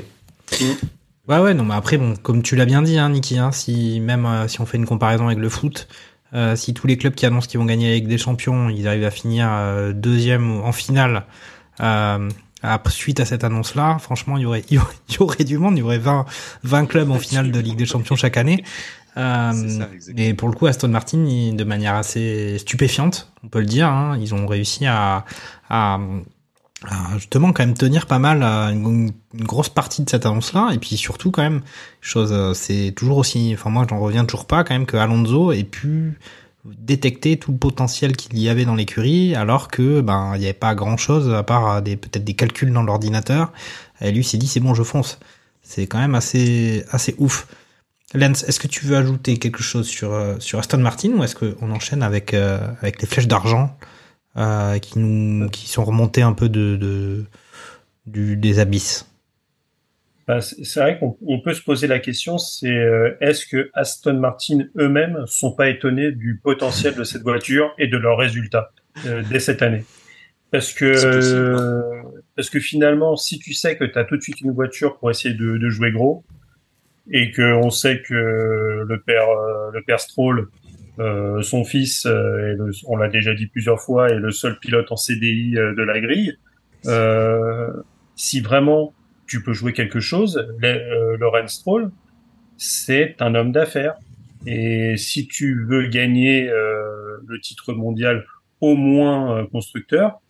Ouais, ouais, non, mais après, bon, comme tu l'as bien dit, hein, Niki, hein, si même euh, si on fait une comparaison avec le foot, euh, si tous les clubs qui annoncent qu'ils vont gagner avec des champions, ils arrivent à finir euh, deuxième en finale, euh, suite à cette annonce-là, franchement, il y aurait, il y aurait, il y aurait du monde, il y aurait 20, 20 clubs en finale de Ligue des Champions chaque année. Euh, ça, exactement. mais pour le coup, Aston Martin, il- de manière assez stupéfiante, on peut le dire, hein, ils ont réussi à, à, à justement quand même tenir pas mal euh, une, une grosse partie de cette annonce-là. Et puis surtout quand même, chose, euh, c'est toujours aussi, enfin moi j'en reviens toujours pas quand même que Alonso ait pu détecter tout le potentiel qu'il y avait dans l'écurie, alors que ben il n'y avait pas grand-chose à part euh, des peut-être des calculs dans l'ordinateur. Et lui s'est dit c'est bon je fonce. C'est quand même assez assez ouf. Lance, est-ce que tu veux ajouter quelque chose sur euh, sur Aston Martin ou est-ce qu'on enchaîne avec euh, avec les flèches d'argent euh, qui nous qui sont remontées un peu de, de du, des abysses? Bah, c'est vrai qu'on on peut se poser la question, c'est est-ce que Aston Martin eux-mêmes sont pas étonnés du potentiel de cette voiture et de leurs résultats euh, dès cette année? Parce que parce finalement, si tu sais que tu as tout de suite une voiture pour essayer de, de jouer gros et que on sait que le père euh, le père Stroll euh, son fils, euh, on l'a déjà dit plusieurs fois, est le seul pilote en CDI euh, de la grille. Euh, si vraiment tu peux jouer quelque chose, le- Lawrence Stroll, c'est un homme d'affaires. Et si tu veux gagner le titre mondial, au moins constructeur,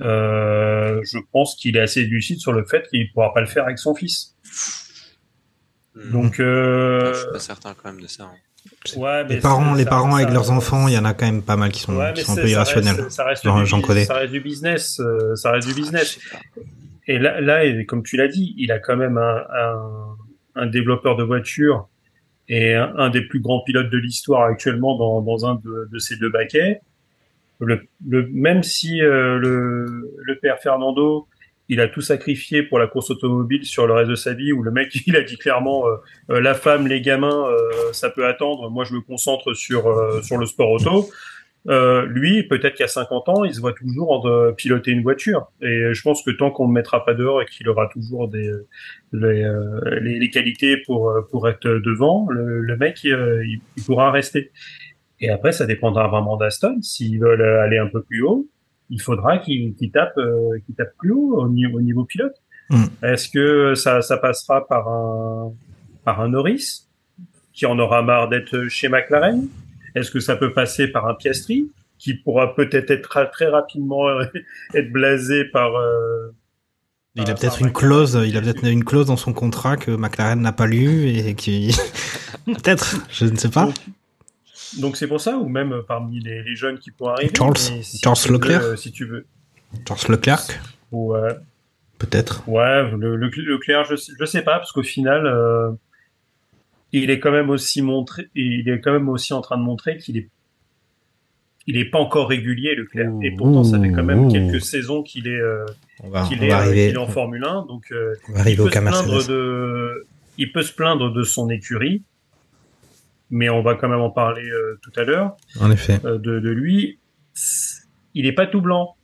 je pense qu'il est assez lucide sur le fait qu'il pourra pas le faire avec son fils. Hmm. Donc, euh, je suis pas certain quand même de ça. hein. ouais, mais Les parents, ça- les ça- parents avec ça- leurs enfants, il y en a quand même pas mal qui sont, Ouais, qui sont un peu ça irrationnels. reste- Ça reste, du, j'en connais. ça reste du business. euh, ça reste du Ah, business. Et là, là, et comme tu l'as dit, il a quand même un, un, un développeur de voitures et un, un des plus grands pilotes de l'histoire actuellement dans, dans un de, de ces deux baquets. Le, le, même si euh, le, le père Fernando, il a tout sacrifié pour la course automobile sur le reste de sa vie, où le mec, il a dit clairement, euh, euh, la femme, les gamins, euh, ça peut attendre. Moi, je me concentre sur euh, sur le sport auto. Euh, lui, peut-être qu'à 50 ans, il se voit toujours en de piloter une voiture. Et je pense que tant qu'on ne mettra pas dehors et qu'il aura toujours des les, euh, les, les qualités pour pour être devant, le, le mec, il pourra rester. Et après, ça dépendra vraiment d'Aston. S'ils veulent aller un peu plus haut, il faudra qu'ils tapent, euh, tapent plus haut au niveau, au niveau pilote. Mm. Est-ce que ça, ça passera par un par un Norris qui en aura marre d'être chez McLaren? Est-ce que ça peut passer par un Piastri qui pourra peut-être être très rapidement euh, être blasé par euh, Il a peut-être une clause, il a peut-être une clause dans son contrat que McLaren n'a pas lu et qui peut-être, je ne sais pas. Donc, c'est pour ça, ou même parmi les, les jeunes qui pourront arriver. Charles- mais si Charles tu veux, Leclerc euh, Si tu veux. Charles Leclerc, Ouais, peut-être. ouais le, le, Leclerc, je, je sais pas, parce qu'au final, euh, il est quand même aussi montré, il est quand même aussi en train de montrer qu'il est, il est pas encore régulier, Leclerc. Et pourtant, ça fait quand même quelques saisons qu'il est, euh, qu'il est, euh, arriver, en Formule 1, donc euh, on va arriver il au peut cas se plaindre de, il peut se plaindre de son écurie, mais on va quand même en parler euh, tout à l'heure. En effet. euh, de, de lui, il est pas tout blanc.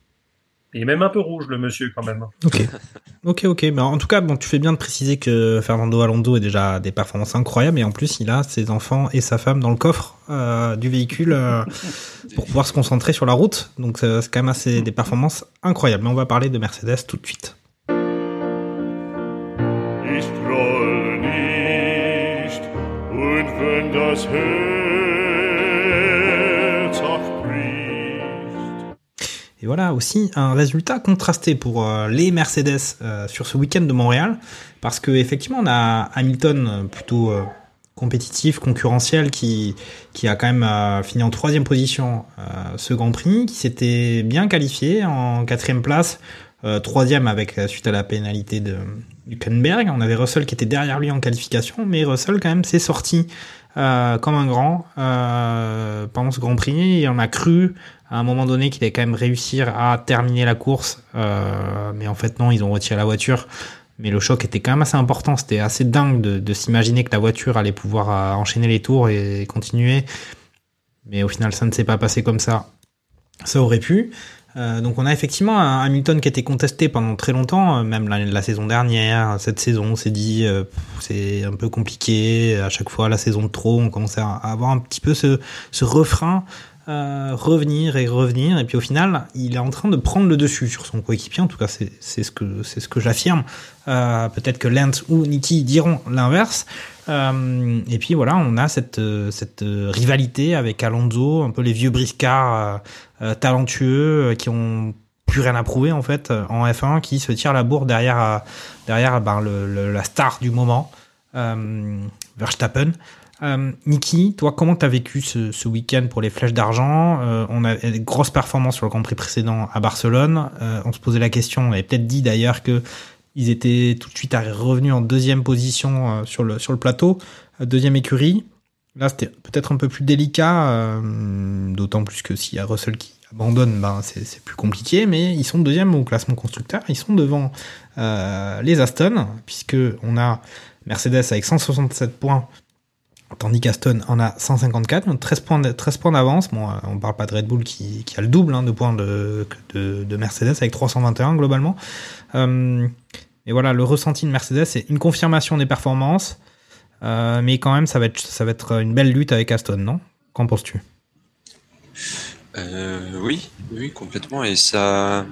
Il est même un peu rouge, le monsieur, quand même. Ok. Ok, ok. Mais en tout cas, bon, tu fais bien de préciser que Fernando Alonso est déjà des performances incroyables et en plus, il a ses enfants et sa femme dans le coffre euh, du véhicule euh, pour pouvoir se concentrer sur la route. Donc, c'est quand même assez des performances incroyables. Mais on va parler de Mercedes tout de suite. Et voilà aussi un résultat contrasté pour euh, les Mercedes euh, sur ce week-end de Montréal, parce que effectivement on a Hamilton euh, plutôt compétitif, concurrentiel, qui qui a quand même fini en troisième position euh, ce Grand Prix, qui s'était bien qualifié en quatrième place, troisième avec suite à la pénalité de Hülkenberg. On avait Russell qui était derrière lui en qualification, mais Russell quand même s'est sorti euh, comme un grand euh, pendant ce Grand Prix. Et on a cru à un moment donné qu'il allait quand même réussir à terminer la course, euh, mais en fait non, ils ont retiré la voiture. Mais le choc était quand même assez important. C'était assez dingue de, s'imaginer que la voiture allait pouvoir enchaîner les tours et continuer. Mais au final, ça ne s'est pas passé comme ça. Ça aurait pu. Euh, donc on a effectivement un Hamilton qui a été contesté pendant très longtemps, euh, même la, saison dernière, cette saison, on s'est dit euh, c'est un peu compliqué, à chaque fois la saison de trop, on commençait à avoir un petit peu ce, ce refrain, euh, revenir et revenir, et puis au final il est en train de prendre le dessus sur son coéquipier, en tout cas c'est c'est ce que, c'est ce que j'affirme, Euh, peut-être que Lance ou Nicky diront l'inverse, euh, et puis voilà, on a cette, euh, cette euh, rivalité avec Alonso, un peu les vieux briscards talentueux qui ont plus rien à prouver en fait en F1, qui se tirent la bourre derrière, derrière ben, la star du moment, Verstappen. Euh, Niki, toi, comment t'as vécu ce, week-end pour les flèches d'argent? On a des grosses performances sur le Grand Prix précédent à Barcelone. On se posait la question, on avait peut-être dit d'ailleurs que ils étaient tout de suite revenus en deuxième position euh, sur le sur le plateau, euh, deuxième écurie. Là, c'était peut-être un peu plus délicat, euh, d'autant plus que s'il y a Russell qui abandonne, ben c'est plus compliqué. Mais ils sont deuxième au classement constructeur, ils sont devant les Aston, puisque on a Mercedes avec 167 points, tandis qu'Aston en a 154, donc 13 points, de- 13 points d'avance. Bon, euh, on parle pas de Red Bull qui, qui a le double hein, de points de, de, de Mercedes avec 321 globalement. Euh, et voilà, le ressenti de Mercedes, c'est une confirmation des performances, euh, mais quand même, ça va être, ça va être une belle lutte avec Aston, non? Qu'en penses-tu? Euh, oui, oui, complètement. Et ça,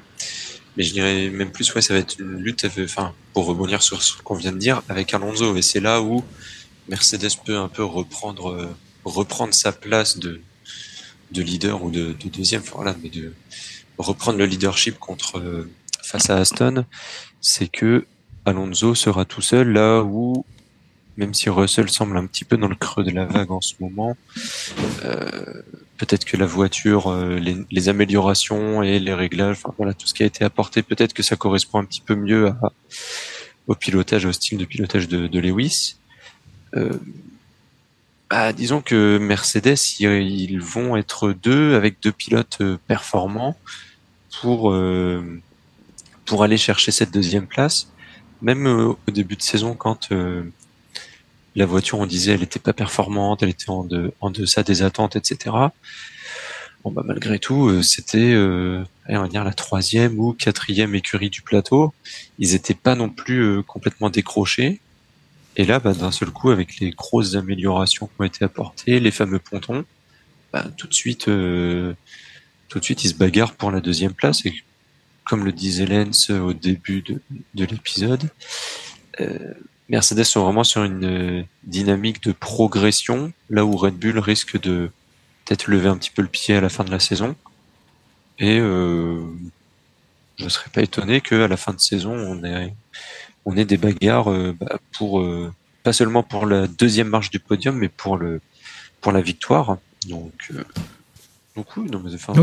mais je dirais même plus, ouais, ça va être une lutte, enfin, pour rebondir sur ce qu'on vient de dire, avec Alonso. Et c'est là où Mercedes peut un peu reprendre, euh, reprendre sa place de, de leader ou de, de deuxième, mais de reprendre le leadership contre, euh, face à Aston. C'est que Alonso sera tout seul là où, même si Russell semble un petit peu dans le creux de la vague en ce moment, euh, peut-être que la voiture, les, améliorations et les réglages, voilà, tout ce qui a été apporté, peut-être que ça correspond un petit peu mieux au pilotage, au style de pilotage de Lewis. Euh, bah, disons que Mercedes, ils, vont être deux avec deux pilotes euh, performants pour euh, pour aller chercher cette deuxième place. Même au début de saison, quand la voiture, on disait, elle était pas performante, elle était en, de, en deçà des attentes, etc. Bon, bah, malgré tout, c'était, on va la troisième ou quatrième écurie du plateau. Ils étaient pas non plus complètement décrochés. Et là, bah, d'un seul coup, avec les grosses améliorations qui ont été apportées, les fameux pontons, bah, tout de suite, euh, tout de suite, ils se bagarrent pour la deuxième place. Et comme le disait Lens au début de, de l'épisode, euh, Mercedes sont vraiment sur une euh, dynamique de progression, là où Red Bull risque de peut-être lever un petit peu le pied à la fin de la saison. Et euh, je ne serais pas étonné qu'à la fin de saison, on ait, on ait des bagarres euh, bah, pour euh, pas seulement pour la deuxième marche du podium, mais pour le pour la victoire. Donc, euh, donc oui, non, mais enfin,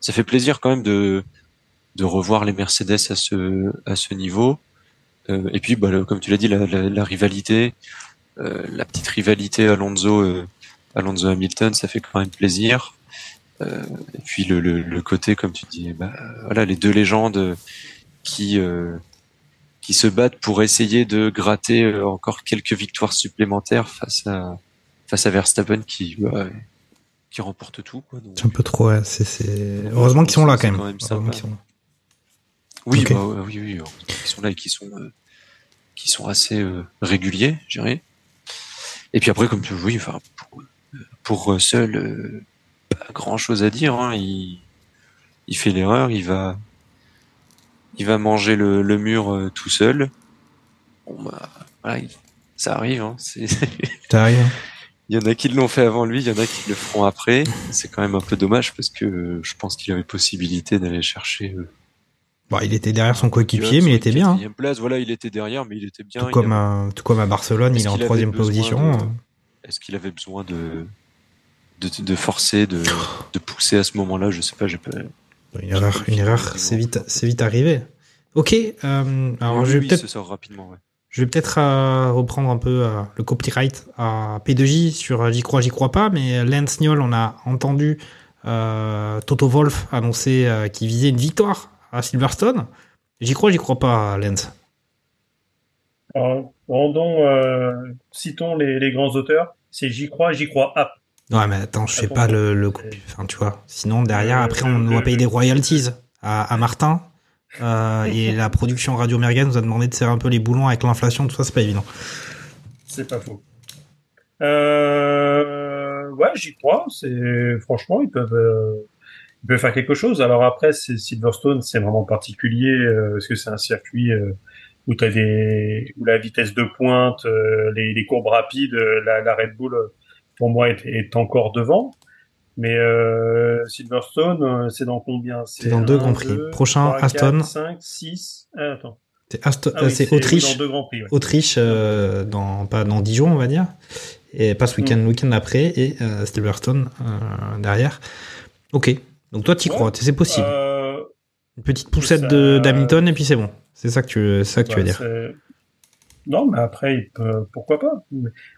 ça fait plaisir quand même de de revoir les Mercedes à ce à ce niveau. Euh, et puis, bah, le- comme tu l'as dit, la, la, la rivalité, euh, la petite rivalité Alonso, euh, Alonso Hamilton, ça fait quand même plaisir. Euh, et puis le, le, le côté, comme tu dis, bah, voilà, les deux légendes qui euh, qui se battent pour essayer de gratter euh, encore quelques victoires supplémentaires face à face à Verstappen qui bah, qui remporte tout. C'est un peu trop, ouais. Heureusement qu'ils sont là quand même. quand même Heureusement sympa. qu'ils sont là. Oui, Ok. bah, oui, oui, qui sont là et qui sont, euh, qui sont assez euh, réguliers, je dirais. Et puis après, comme tu oui, enfin, pour, pour Russell, euh, pas grand chose à dire. Hein, il, il fait l'erreur, il va, il va manger le, le mur euh, tout seul. Bon, bah, voilà, il- ça arrive. Hein, c'est, hein. il y en a qui l'ont fait avant lui, il y en a qui le feront après. C'est quand même un peu dommage parce que euh, je pense qu'il avait possibilité d'aller chercher. euh, Bon, il était derrière son coéquipier, mais il était bien. hein. quatrième place, voilà, il était derrière, mais il était bien. Tout il comme, avait- à, tout comme à Barcelone, Est-ce il est en qu'il avait troisième besoin position. de- Est-ce qu'il avait besoin de, de, de forcer, de, de pousser à ce moment-là? Je sais pas, j'ai pas. Une erreur, une erreur, c'est vite, c'est vite arrivé. Ok, euh, alors Oui, je vais oui, peut-être ça sort rapidement, ouais. Je vais peut-être euh, reprendre un peu euh, le copyright à P2J sur euh, J'y crois, j'y crois pas, mais Lance Niol, on a entendu euh, Toto Wolf annoncer euh, qu'il visait une victoire à Silverstone. J'y crois, j'y crois pas, Lance. Alors, rendons, euh, citons les, les grands auteurs. C'est J'y crois, j'y crois app. Ouais, mais attends, je fais pas le, le coup. Enfin, tu vois. Sinon, derrière, euh, après, on doit payer des royalties à, à Martin. Euh, et la production Radio Merguez nous a demandé de serrer un peu les boulons avec l'inflation, tout ça, c'est pas évident. C'est pas faux. Euh, ouais, j'y crois. C'est franchement, ils peuvent, euh, ils peuvent faire quelque chose. Alors après, c'est Silverstone, c'est vraiment particulier parce que c'est un circuit où t'as des, où la vitesse de pointe, les, les courbes rapides, la, la Red Bull, pour moi, est, est encore devant. Mais euh, Silverstone, euh, c'est dans combien? C'est dans deux Grands Prix. Prochain, Aston. 5, 6. Ah, attends. C'est Ah oui, euh, c'est c'est- oui, Autriche. dans deux Prix, ouais. Autriche, euh, dans, pas dans 10 jours, on va dire. Et pas ce week-end, Mm. le week-end après. Et euh, Silverstone derrière. Ok. Donc toi, t'y Ouais. crois, c'est possible. Une petite poussette ça- de d'Hamilton et puis c'est bon. C'est ça que tu, ça que tu veux dire. Non, mais après, il peut- pourquoi pas.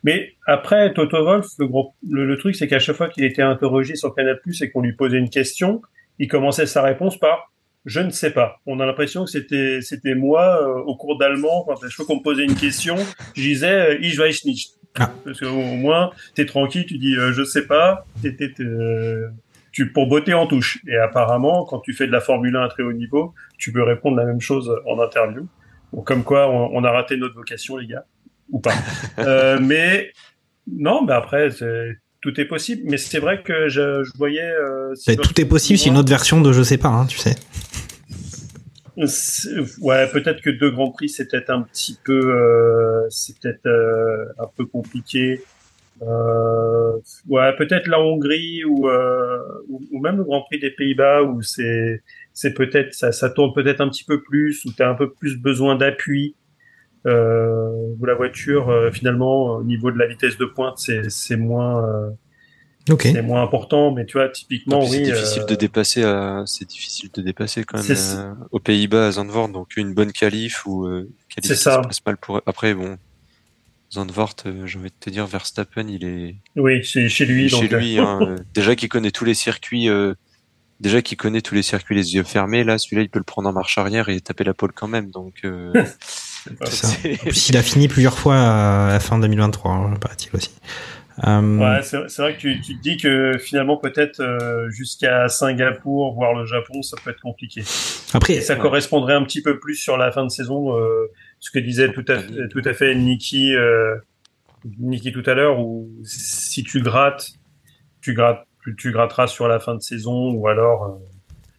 Mais après, Toto Wolf, le, gros... le, le truc, c'est qu'à chaque fois qu'il était interrogé sur Canal+, et qu'on lui posait une question, il commençait sa réponse par « je ne sais pas ». On a l'impression que c'était c'était moi, euh, au cours d'allemand, quand à chaque fois qu'on me posait une question, je disais euh, « ich weiß nicht Ah. Parce qu'au au moins, t'es tranquille, tu dis euh, je sais pas », euh, tu pour botter en touche. Et apparemment, quand tu fais de la Formule 1 à très haut niveau, tu peux répondre la même chose en interview. Bon, comme quoi, on, on a raté notre vocation, les gars, ou pas. euh, mais non, mais après, tout est possible. Mais c'est vrai que je, je voyais. Euh, Mais tout est possible, c'est une autre version de je sais pas, hein, tu sais. Ouais, peut-être que deux grands prix, c'est peut-être un petit peu, euh, c'est peut-être euh, un peu compliqué. Ouais, peut-être la Hongrie ou, ou ou même le Grand Prix des Pays-Bas où c'est c'est peut-être ça, ça tourne peut-être un petit peu plus où tu as un peu plus besoin d'appui. Euh, où la voiture euh, finalement au niveau de la vitesse de pointe c'est c'est moins euh, Ok. c'est moins important mais tu vois typiquement oui c'est difficile euh, de dépasser c'est difficile de dépasser quand même C'est- euh, aux Pays-Bas à Zandvoort donc une bonne qualif ou euh, qualif C'est ça. ça. se passe mal pour après bon Zandvoort euh, j'ai envie de te dire Verstappen il est oui chez, chez lui chez donc, euh, lui hein, euh, déjà qu'il connaît tous les circuits euh, déjà qu'il connaît tous les circuits les yeux fermés là celui-là il peut le prendre en marche arrière et taper la pole quand même donc euh, C'est ça. c'est- En plus, il a fini plusieurs fois à la fin 2023, hein, paraît-il aussi. Euh, Ouais, c'est c'est vrai que tu, tu te dis que finalement peut-être euh, jusqu'à Singapour, voire le Japon, ça peut être compliqué. Après, Et ça correspondrait un petit peu plus sur la fin de saison, euh, ce que disait tout à fait, tout à fait Niki, euh, Niki tout à l'heure, où si tu grattes, tu grattes, tu, tu gratteras sur la fin de saison ou alors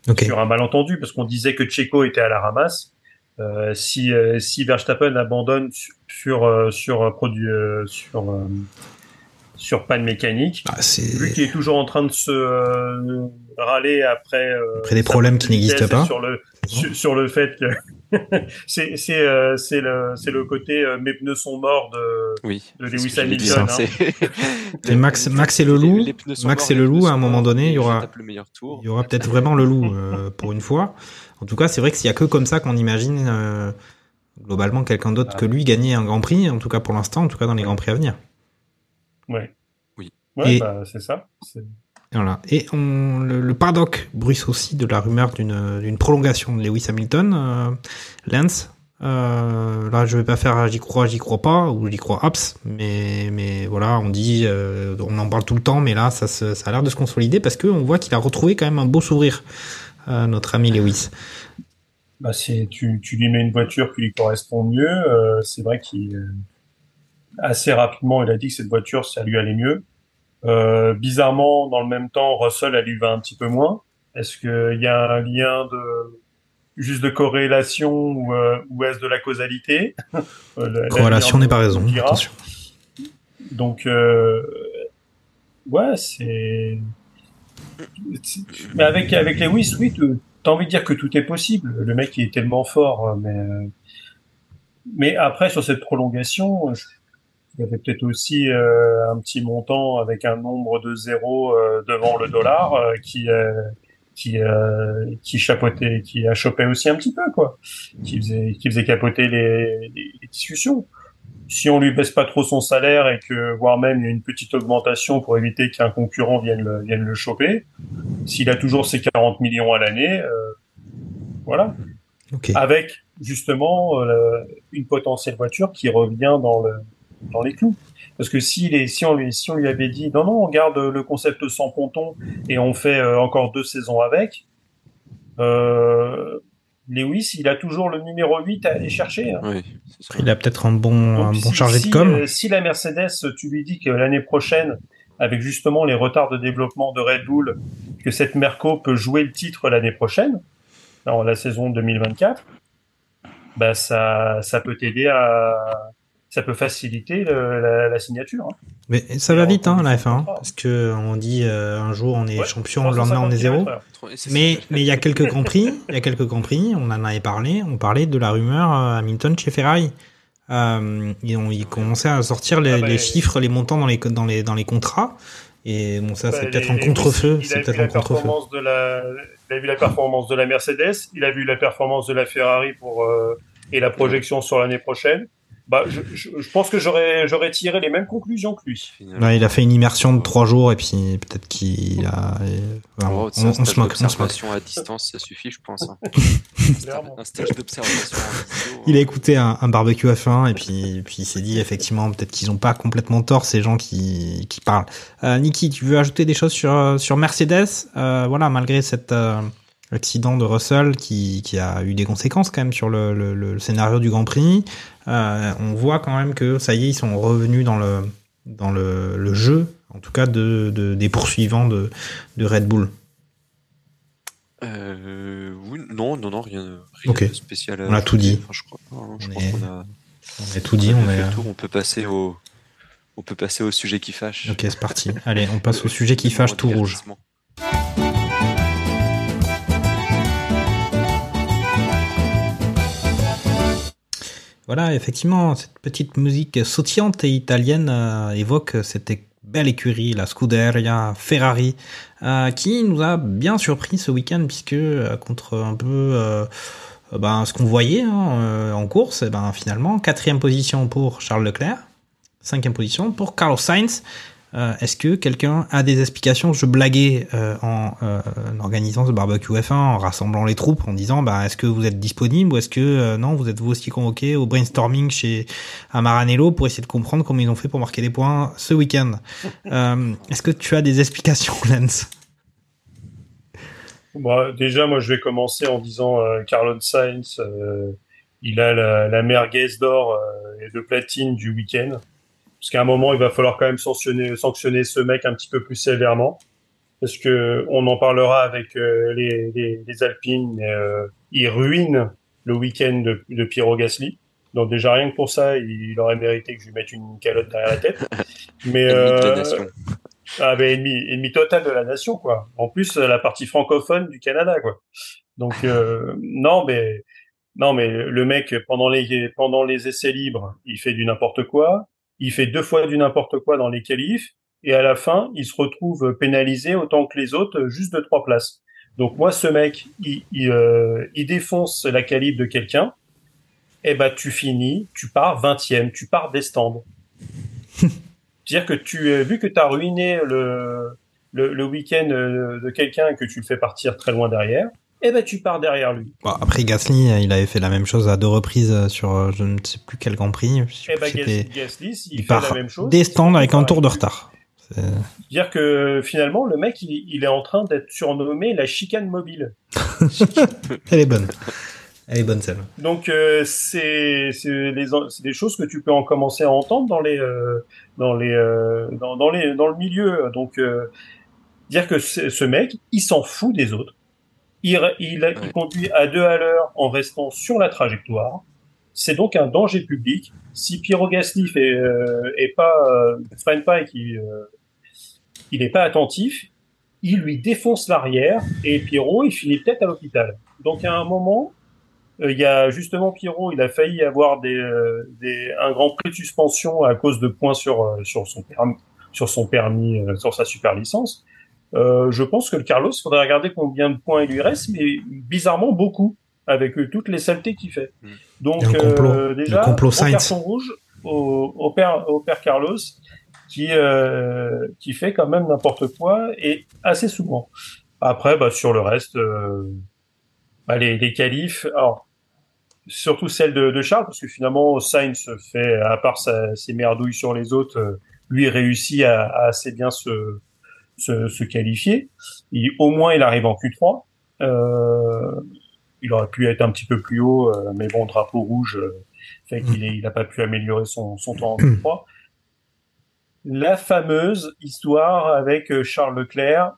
euh, ok. sur un malentendu, parce qu'on disait que Checo était à la ramasse. Euh, si euh, si Verstappen abandonne sur sur euh, sur produit sur sur panne mécanique, Ah, lui qui est toujours en train de se râler après Après des problèmes qui n'existent pas. sur le sur, sur le fait que c'est c'est euh, c'est le c'est le côté euh, mes pneus sont morts de oui. de Lewis Hamilton, hein, c'est- Et Max- Max et le loup, les pneus sont Max morts, et le loup, à un moment donné, il y aura- tape le meilleur tour. Il y aura peut-être vraiment le loup euh, pour une fois. En tout cas, c'est vrai que s'il y a que comme ça qu'on imagine euh, globalement quelqu'un d'autre que lui gagner un Grand Prix, en tout cas pour l'instant, en tout cas dans les Grands Prix à venir. ouais. Oui. ouais bah, c'est ça Voilà. Et on, le, le paddock bruisse aussi de la rumeur d'une prolongation de Lewis Hamilton. Euh, Lance, euh, là je vais pas faire j'y crois, j'y crois pas, ou j'y crois abs, mais, mais voilà, on dit, euh, on en parle tout le temps, mais là ça, se- ça a l'air de se consolider parce qu'on voit qu'il a retrouvé quand même un beau sourire, euh, notre ami Lewis. bah tu tu lui mets une voiture qui lui correspond mieux euh, c'est vrai qu'il euh, assez rapidement il a dit que cette voiture ça lui allait mieux euh, bizarrement dans le même temps Russell elle lui va un petit peu moins est-ce que il y a un lien de juste de corrélation ou, euh, ou est-ce de la causalité? Euh, la- Corrélation n'est pas raison, attention. Donc, euh, ouais, c'est. Mais avec, avec Lewis, oui, tu as envie de dire que tout est possible. Le mec, il est tellement fort, mais. euh, Mais après, sur cette prolongation, je- il y avait peut-être aussi euh, un petit montant avec un nombre de zéros euh, devant le dollar euh, qui, euh, qui euh, qui chapeautait, qui a chopé aussi un petit peu quoi, qui faisait qui faisait capoter les, les discussions. Si on lui baisse pas trop son salaire et que voire même il y a une petite augmentation pour éviter qu'un concurrent vienne le, vienne le choper, s'il a toujours ses 40 millions à l'année, euh, voilà. Ok. Avec justement une potentielle voiture qui revient dans le dans les clous. Parce que si, les, si, on lui, si on lui avait dit non, non, on garde le concept sans ponton et on fait euh, encore deux saisons avec, euh, Lewis, il a toujours le numéro 8 à aller chercher. hein. Oui. Il a peut-être un bon, Donc, un bon si- chargé si, de com. euh, si la Mercedes, tu lui dis que l'année prochaine, avec justement les retards de développement de Red Bull, que cette Merco peut jouer le titre l'année prochaine, dans la saison 2024, bah ça, ça peut t'aider à, ça peut faciliter le- la, la signature. hein. Mais ça Et va vite, hein, la condition de F1. contrat. Parce que on dit euh, un jour on est Ouais, champion, le lendemain on 350 est zéro. Mais mais il y a quelques grands prix, il y a quelques grands prix. On en avait parlé. On parlait de la rumeur euh, Hamilton chez Ferrari. Euh, ils, ont, ils commençaient à sortir les, Ah bah, les chiffres, les montants dans les dans les dans les contrats. Et bon, ça c'est Bah, peut-être un contre-feu. Il C'est a vu peut-être la un contre-feu. performance de la, il a vu la performance de la Mercedes, il a vu la performance de la Ferrari pour euh, et la projection sur l'année prochaine. Bah, je, je, je pense que j'aurais j'aurais tiré les mêmes conclusions que lui. Ouais, il a fait une immersion de trois jours et puis peut-être qu'il a. enfin, Oh, on, on stage se moque, on se moque. d'observation à distance, ça suffit, je pense. hein. Un stage d'observation. Il a écouté un, un barbecue F1 et puis, puis il s'est dit effectivement peut-être qu'ils ont pas complètement tort ces gens qui, qui parlent. Euh, Niki, tu veux ajouter des choses sur, sur Mercedes? Euh, Voilà, malgré cet euh, accident de Russell qui, qui a eu des conséquences quand même sur le, le, le scénario du Grand Prix, euh, on voit quand même que ça y est, ils sont revenus dans le, dans le, le jeu, en tout cas de, de, des poursuivants de, de Red Bull. Euh, oui, non, non, non, rien, de spécial. On a tout dit. Enfin, je crois, pas, je On pense est- qu'on a, On a tout dit, on a tour. On peut passer au, on peut passer au sujet qui fâche. Ok, c'est parti. Allez, on passe au sujet qui fâche tout rouge. Voilà, effectivement, cette petite musique sautillante et italienne euh, évoque cette belle écurie, la Scuderia Ferrari, euh, qui nous a bien surpris ce week-end puisque euh, contre un peu ben, ce qu'on voyait hein, en course, eh ben, finalement, quatrième position pour Charles Leclerc, cinquième position pour Carlos Sainz. Euh, Est-ce que quelqu'un a des explications? Je blaguais euh, en, euh, en organisant ce barbecue F1, en rassemblant les troupes, en disant bah, est-ce que vous êtes disponible ou est-ce que euh, non, vous êtes vous aussi convoqué au brainstorming chez à Maranello pour essayer de comprendre comment ils ont fait pour marquer des points ce week-end? Euh, est-ce que tu as des explications, Lens Bah, déjà, moi, je vais commencer en disant euh, Carlos Sainz, euh, il a la, la merguez d'or euh, et de platine du week-end. Parce qu'à un moment, il va falloir quand même sanctionner, sanctionner ce mec un petit peu plus sévèrement. Parce que on en parlera avec euh, les, les, les Alpines, mais euh, il ruine le week-end de, de Piero Gasly. Donc déjà rien que pour ça, il, aurait mérité que je lui mette une calotte derrière la tête. Mais euh, nation. ah ben ennemi, ennemi total de la nation quoi. En plus la partie francophone du Canada quoi. Donc euh, non mais non mais le mec pendant les pendant les essais libres, il fait du n'importe quoi. Il fait deux fois du n'importe quoi dans les qualifs et à la fin il se retrouve pénalisé autant que les autres juste de trois places. Donc moi ce mec il il, euh, il défonce la qualif de quelqu'un. Eh ben tu finis, tu pars 20e, tu pars des stands. C'est-à-dire que tu, euh, vu que tu as ruiné le, le, le week-end euh, de quelqu'un et que tu le fais partir très loin derrière, eh ben tu pars derrière lui. Bon, Après Gasly, il avait fait la même chose à deux reprises sur euh, je ne sais plus quel Grand Prix. Eh ben c'était- Gas- Gasly, s'il il fait part la même chose. des stands avec un tour de retard. C'est-à-dire que finalement, le mec, il, il est en train d'être surnommé la chicane mobile. Elle est bonne. Elle est bonne celle. Donc euh, c'est des choses que tu peux en commencer à entendre dans les euh, dans les euh, dans, dans les dans le milieu. Donc euh, dire que ce mec, il s'en fout des autres. Il il, il conduit à deux à l'heure en restant sur la trajectoire. C'est donc un danger public. Si Piero Gasly fait euh, est pas euh, freine pas et qu'il euh, il est pas attentif, il lui défonce l'arrière et Pierrot il finit peut-être à l'hôpital. Donc à un moment, euh, il y a justement Pierrot, il a failli avoir des, euh, des un grand prix de suspension à cause de points sur euh, sur son permis, sur son permis, euh, sur sa super licence. Euh, je pense que le Carlos, faudrait regarder combien de points il lui reste, mais bizarrement beaucoup, avec euh, toutes les saletés qu'il fait. Mm. Donc le complot. euh, déjà, Le complot au carton rouge au, au père, au père Carlos, qui euh, qui fait quand même n'importe quoi et assez souvent. Après, bah, sur le reste, euh, bah, les, les qualifs, alors surtout celle de, de Charles, parce que finalement Sainz fait, à part sa- ses merdouilles sur les autres, euh, lui réussit à, à assez bien se, se, se qualifier. Il, au moins, il arrive en Q3. Euh, il aurait pu être un petit peu plus haut, euh, mais bon, drapeau rouge euh, fait qu'il il n'a pas pu améliorer son, son temps en Q3. La fameuse histoire avec euh, Charles Leclerc,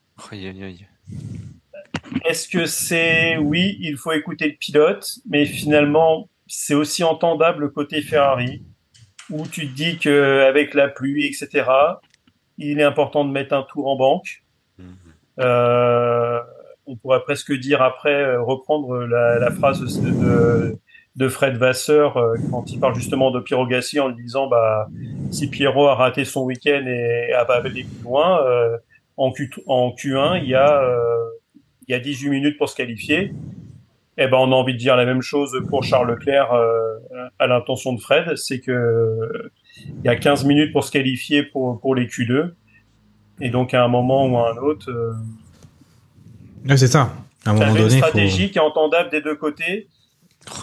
est-ce que c'est oui, il faut écouter le pilote, mais finalement c'est aussi entendable côté Ferrari, où tu te dis que avec la pluie, etc., il est important de mettre un tour en banque. Mhm. Euh, on pourrait presque dire après euh, reprendre la, la phrase de, Fred Vasseur euh, quand il parle justement de Pierrot Gasly en lui disant bah si Pierrot a raté son week-end et a pas allé plus loin euh, en, Q, en Q1 il y a euh, il y a 18 minutes pour se qualifier. Eh ben, on a envie de dire la même chose pour Charles Leclerc euh, à l'intention de Fred, c'est que il y a 15 minutes pour se qualifier pour, pour les Q2. Et donc, à un moment ou à un autre, euh, Ouais, c'est ça. À un moment une donné, faut... stratégie qui est entendable des deux côtés.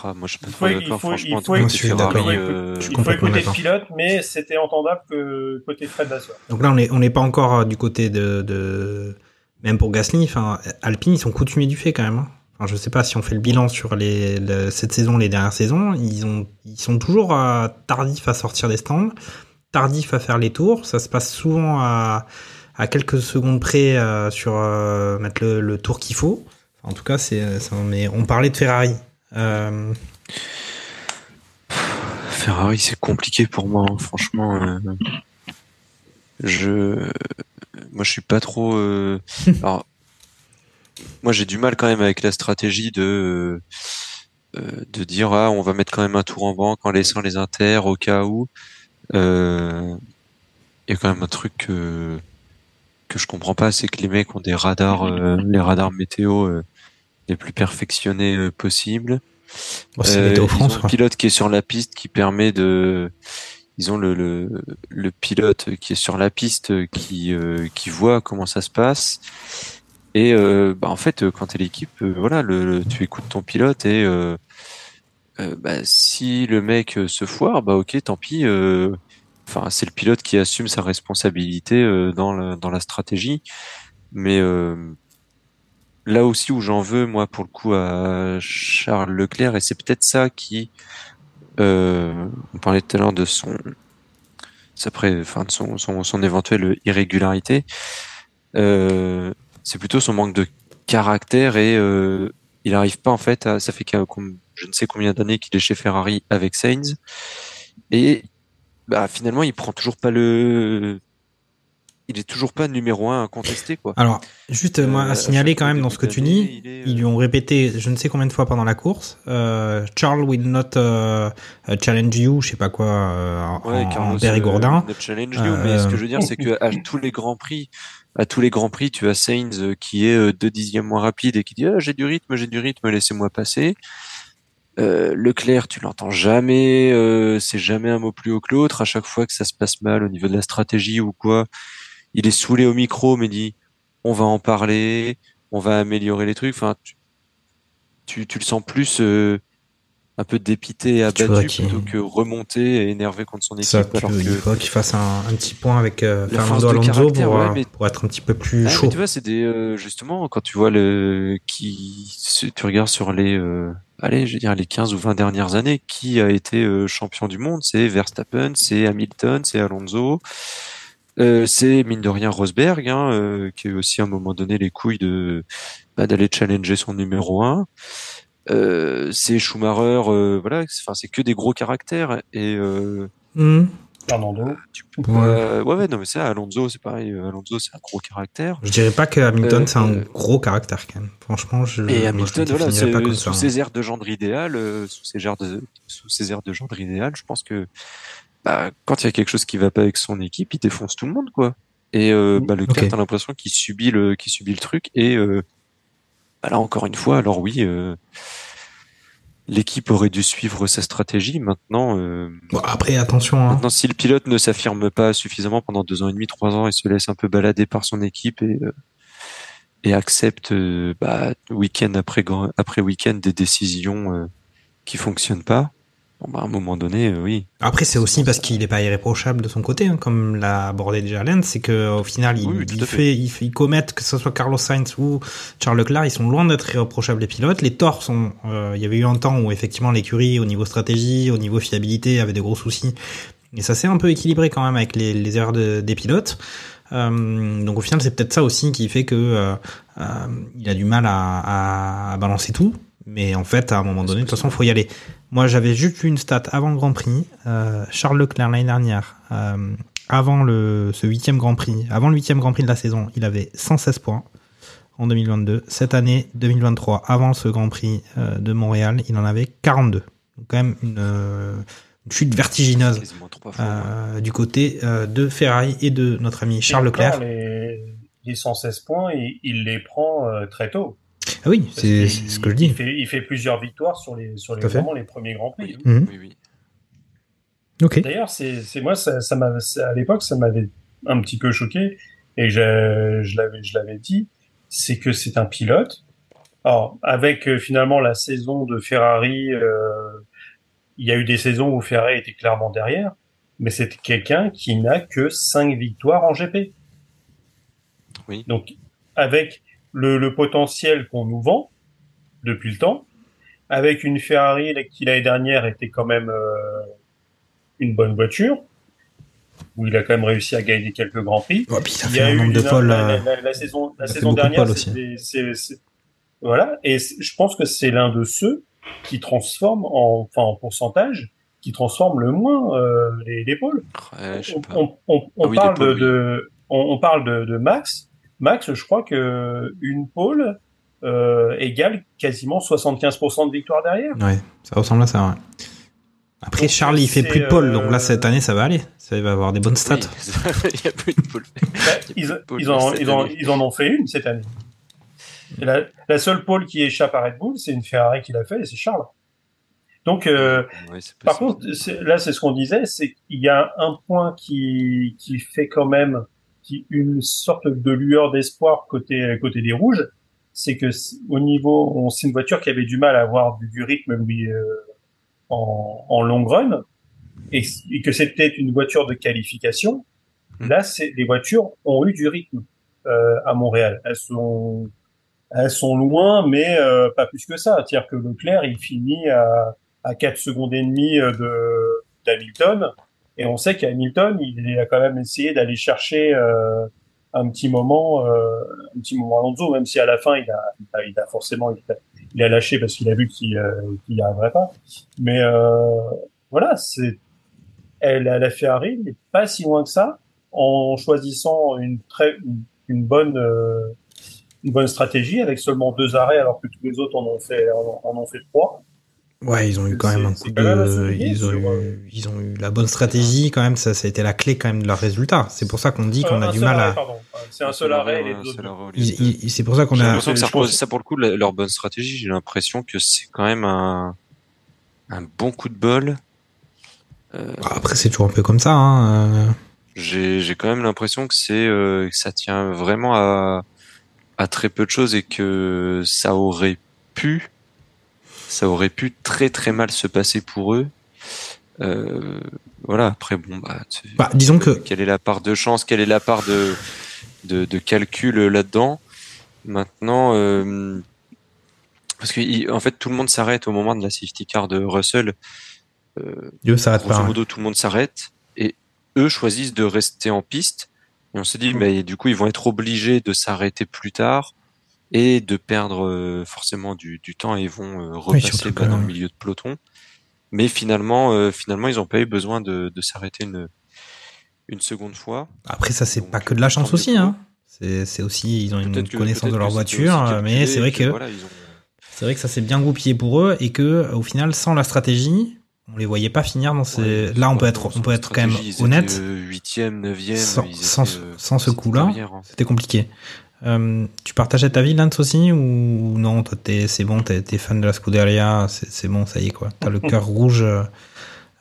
Ah, moi, je suis pas Il trop faut- il d'accord, faut- franchement. il faut- d'accord. euh, Il faut écouter le d'accord. pilote, mais c'était entendable que côté Fred Vasseur. Donc là, on n'est on n'est pas encore euh, du côté de, de... Même pour Gasly, enfin, Alpine, ils sont coutumiers du fait quand même. hein. Enfin, je sais pas si on fait le bilan sur les, le- cette saison, les dernières saisons, ils, ont, ils sont toujours euh, tardifs à sortir des stands, tardifs à faire les tours. Ça se passe souvent à, à quelques secondes près euh, sur euh, mettre le, le tour qu'il faut. Enfin, en tout cas, c'est, mais on parlait de Ferrari. Ferrari, c'est compliqué pour moi, hein, franchement. je, moi, je suis pas trop. Alors, moi, j'ai du mal quand même avec la stratégie de euh, de dire ah, on va mettre quand même un tour en banque en laissant les inters au cas où. Euh, Il y a quand même un truc que que je comprends pas, c'est que les mecs ont des radars, euh, les radars météo euh, les plus perfectionnés euh, possibles. bon, c'est Météo ils France, ont un pilote qui est sur la piste qui permet de ils ont le, le, le pilote qui est sur la piste qui euh, qui voit comment ça se passe et euh, bah en fait euh, quand t'es l'équipe euh, voilà le, le- tu écoutes ton pilote et euh, euh, bah, si le mec se foire bah ok tant pis enfin c'est le pilote qui assume sa responsabilité dans la, dans la stratégie. Mais là aussi où j'en veux moi pour le coup à Charles Leclerc et c'est peut-être ça qui on parlait tout à l'heure de son sa de son, son, son éventuelle irrégularité euh, c'est plutôt son manque de caractère et euh, il arrive pas en fait à, ça fait je ne sais combien d'années qu'il est chez Ferrari avec Sainz et bah finalement il prend toujours pas le il est toujours pas numéro un incontesté quoi. Alors, juste moi Euh, à signaler chaque quand même dans ce que tu dis, est, ils lui ont répété je ne sais combien de fois pendant la course, euh, Charles will not euh, challenge you, je sais pas quoi, euh, Ouais, en euh, you, mais ce que je veux dire, c'est que à tous les grands prix, à tous les grands prix, tu as Sainz euh, qui est euh, deux dixièmes moins rapide et qui dit ah, j'ai du rythme, j'ai du rythme, laissez-moi passer. Euh, Leclerc, tu l'entends jamais, c'est jamais un mot plus haut que l'autre. À chaque fois que ça se passe mal au niveau de la stratégie ou quoi, il est saoulé au micro, mais dit on va en parler, on va améliorer les trucs. Enfin, tu, tu, le sens plus un peu dépité et abattu plutôt que remonté et énervé contre son équipe. Ça, tu- alors il que faudrait qu'il fasse un, un petit point avec euh, Fernando Alonso pour, ouais, euh, mais- pour être un petit peu plus Ah, chaud. tu vois, c'est des euh, justement quand tu vois le qui tu regardes sur les euh, allez, je veux dire les 15 ou 20 dernières années qui a été euh, champion du monde, c'est Verstappen, c'est Hamilton, c'est Alonso. Euh, c'est mine de rien Rosberg hein, euh, qui a eu aussi à un moment donné les couilles de bah, d'aller challenger son numéro 1. Euh, c'est Schumacher euh, voilà, c'est- enfin c'est que des gros caractères et euh. Fernando. tu peux pas- ouais ouais non mais c'est Alonso c'est pareil euh, Alonso c'est un gros caractère Je dirais pas que Hamilton Euh, c'est un euh, gros caractère quand même. Franchement, je. moi, Et je Hamilton, le voilà, pas comme sous ça, hein. ses airs de gendre idéal, euh, sous ses airs de, sous ses airs de gendre idéal, je pense que bah, quand il y a quelque chose qui va pas avec son équipe, il défonce tout le monde, quoi. Et euh, bah, Leclerc, Ok. t'as l'impression qu'il subit le, qu'il subit le truc. Et euh, là, encore une fois, alors oui, euh, l'équipe aurait dû suivre sa stratégie. Maintenant, euh, Bon, après, attention. Hein. maintenant, si le pilote ne s'affirme pas suffisamment pendant deux ans et demi, trois ans, et se laisse un peu balader par son équipe et euh, et accepte bah, week-end après après week-end des décisions euh, qui fonctionnent pas, bon, bah, à un moment donné, euh, oui. Après, c'est aussi parce qu'il n'est pas irréprochable de son côté, hein, comme l'a abordé déjà Lens, c'est que au final, il, Oui, tout il à fait. fait, il, fait- il commettent, que ce soit Carlos Sainz ou Charles Leclerc, ils sont loin d'être irréprochables les pilotes. Les torts sont, euh, il y avait eu un temps où effectivement l'écurie, au niveau stratégie, au niveau fiabilité, avait des gros soucis. Et ça s'est un peu équilibré quand même avec les, les erreurs de- des pilotes. Euh, donc au final, c'est peut-être ça aussi qui fait que euh, euh, il a du mal à, à- à balancer tout. Mais en fait, à un moment donné, de toute façon, faut y aller. Moi, j'avais juste vu une stat avant le Grand Prix. Euh, Charles Leclerc l'année dernière, euh, avant le ce huitième Grand Prix, avant le huitième Grand Prix de la saison, il avait 116 points en 2022. Cette année, 2023, avant ce Grand Prix euh, de Montréal, il en avait 42. Donc quand même une, une chute vertigineuse fois. ouais. euh, du côté euh, de Ferrari et de notre ami Charles Leclerc. Les, les 116 points, il, il les prend euh, très tôt. Ah oui, c'est ce que je Il dis. fait, il fait plusieurs victoires sur les, sur les, vraiment les premiers Grands Prix. Oui, Mhm. oui, oui. Ok. D'ailleurs, c'est c'est- moi, ça, ça à l'époque, ça m'avait un petit peu choqué et je, je l'avais je l'avais dit, c'est que c'est un pilote. Alors, avec euh, finalement la saison de Ferrari, euh, il y a eu des saisons où Ferrari était clairement derrière, mais c'est quelqu'un qui n'a que cinq victoires en GP. Oui. Donc, avec le, le potentiel qu'on nous vend depuis le temps, avec une Ferrari qui l'année dernière était quand même euh, une bonne voiture, où il a quand même réussi à gagner quelques grands prix. Oh, puis Il y a un eu nombre de une- pôles. la, euh, la- la- la saison, la saison de dernière, c'est- c'est- voilà. Et je pense que c'est l'un de ceux qui transforme en, enfin, en pourcentage, qui transforme le moins euh, les, les pôles. Ouais, On, pas. on, on, on Ah oui, parle pôles, de, on, on parle de, de Max. Max, je crois que une pôle euh, égale quasiment 75% de victoire derrière. Ouais, ça ressemble à ça. ouais. Après, Donc, Charles, il fait plus de pôle, donc euh, là, cette année, ça va aller. Ça va avoir des bonnes stats. Oui, il y a plus de Il y ils, en, cette ils, en, année. ils en ont fait une cette année. Et la, la seule pôle qui échappe à Red Bull, c'est une Ferrari qui l'a fait, et c'est Charles. Donc, euh, par contre, c'est- là, c'est ce qu'on disait, c'est qu'il y a un point qui, qui fait quand même une sorte de lueur d'espoir côté, côté des rouges, c'est que au niveau, on, c'est une voiture qui avait du mal à avoir du, du rythme lui, euh, en, en long run, et, et que c'était une voiture de qualification. Hmm. Là, c'est les voitures ont eu du rythme euh, à Montréal. Elles sont elles sont loin, mais euh, pas plus que ça. C'est-à-dire que Leclerc, il finit à, à 4 secondes et demie de d'Hamilton, et on sait qu'Hamilton, il a quand même essayé d'aller chercher euh, un petit moment, euh, un petit moment Alonso, même si à la fin, il a, il a, forcément, il a, lâché parce qu'il a vu qu'il euh, qu'il n'y arriverait pas. Mais euh, voilà, c'est elle, la Ferrari n'est pas si loin que ça en choisissant une très une, une bonne euh, une bonne stratégie avec seulement deux arrêts alors que tous les autres en ont fait en ont fait trois. Ouais, ils ont eu quand même un coup de. Ils ont, eu, ils ont eu la bonne stratégie, quand même. Ça, ça a été la clé, quand même, de leur résultat. C'est pour ça qu'on dit qu'on Euh, a du mal arrêt, à. C'est un seul arrêt et arrêt ils- C'est pour ça qu'on J'ai a. l'impression que ça, ça, pour le coup, la- leur bonne stratégie, j'ai l'impression que c'est quand même un, un bon coup de bol. Euh, Après, c'est toujours un peu comme ça. Hein. euh. j'ai j'ai quand même l'impression que c'est euh, que ça tient vraiment à, à très peu de choses et que ça aurait pu ça aurait pu très très mal se passer pour eux. Euh, voilà. Après bon bah, tu- Bah, disons que. quelle est la part de chance, quelle est la part de de, de calcul là-dedans? Maintenant, euh, parce que en fait tout le monde s'arrête au moment de la safety car de Russell. Euh, Dieu s'arrête pas. modo, tout le monde s'arrête et eux choisissent de rester en piste. Et on se dit, mais du coup, ils vont être obligés de s'arrêter plus tard et de perdre euh, forcément du, du temps et ils vont euh, repasser que- dans le milieu de peloton. Mais finalement, euh, finalement, ils n'ont pas eu besoin de, de s'arrêter une, une seconde fois. Après, ça, c'est pas que de la chance aussi. Hein. C'est aussi. Ils ont une que- connaissance de leur voiture. euh, Mais c'est vrai que. voilà, ils ont- C'est vrai que ça s'est bien goupillé pour eux et que au final, sans la stratégie, on les voyait pas finir dans ces. Là, on peut être, on peut être quand même honnête. Huitième, neuvième, sans, sans, euh, sans ce coup-là, hein. c'était compliqué. Euh, tu partageais ta vie, Lance aussi, ou non? Toi, C'est bon, t'es t'es fan de la Scuderia, c'est bon, ça y est, quoi. T'as le cœur rouge. euh,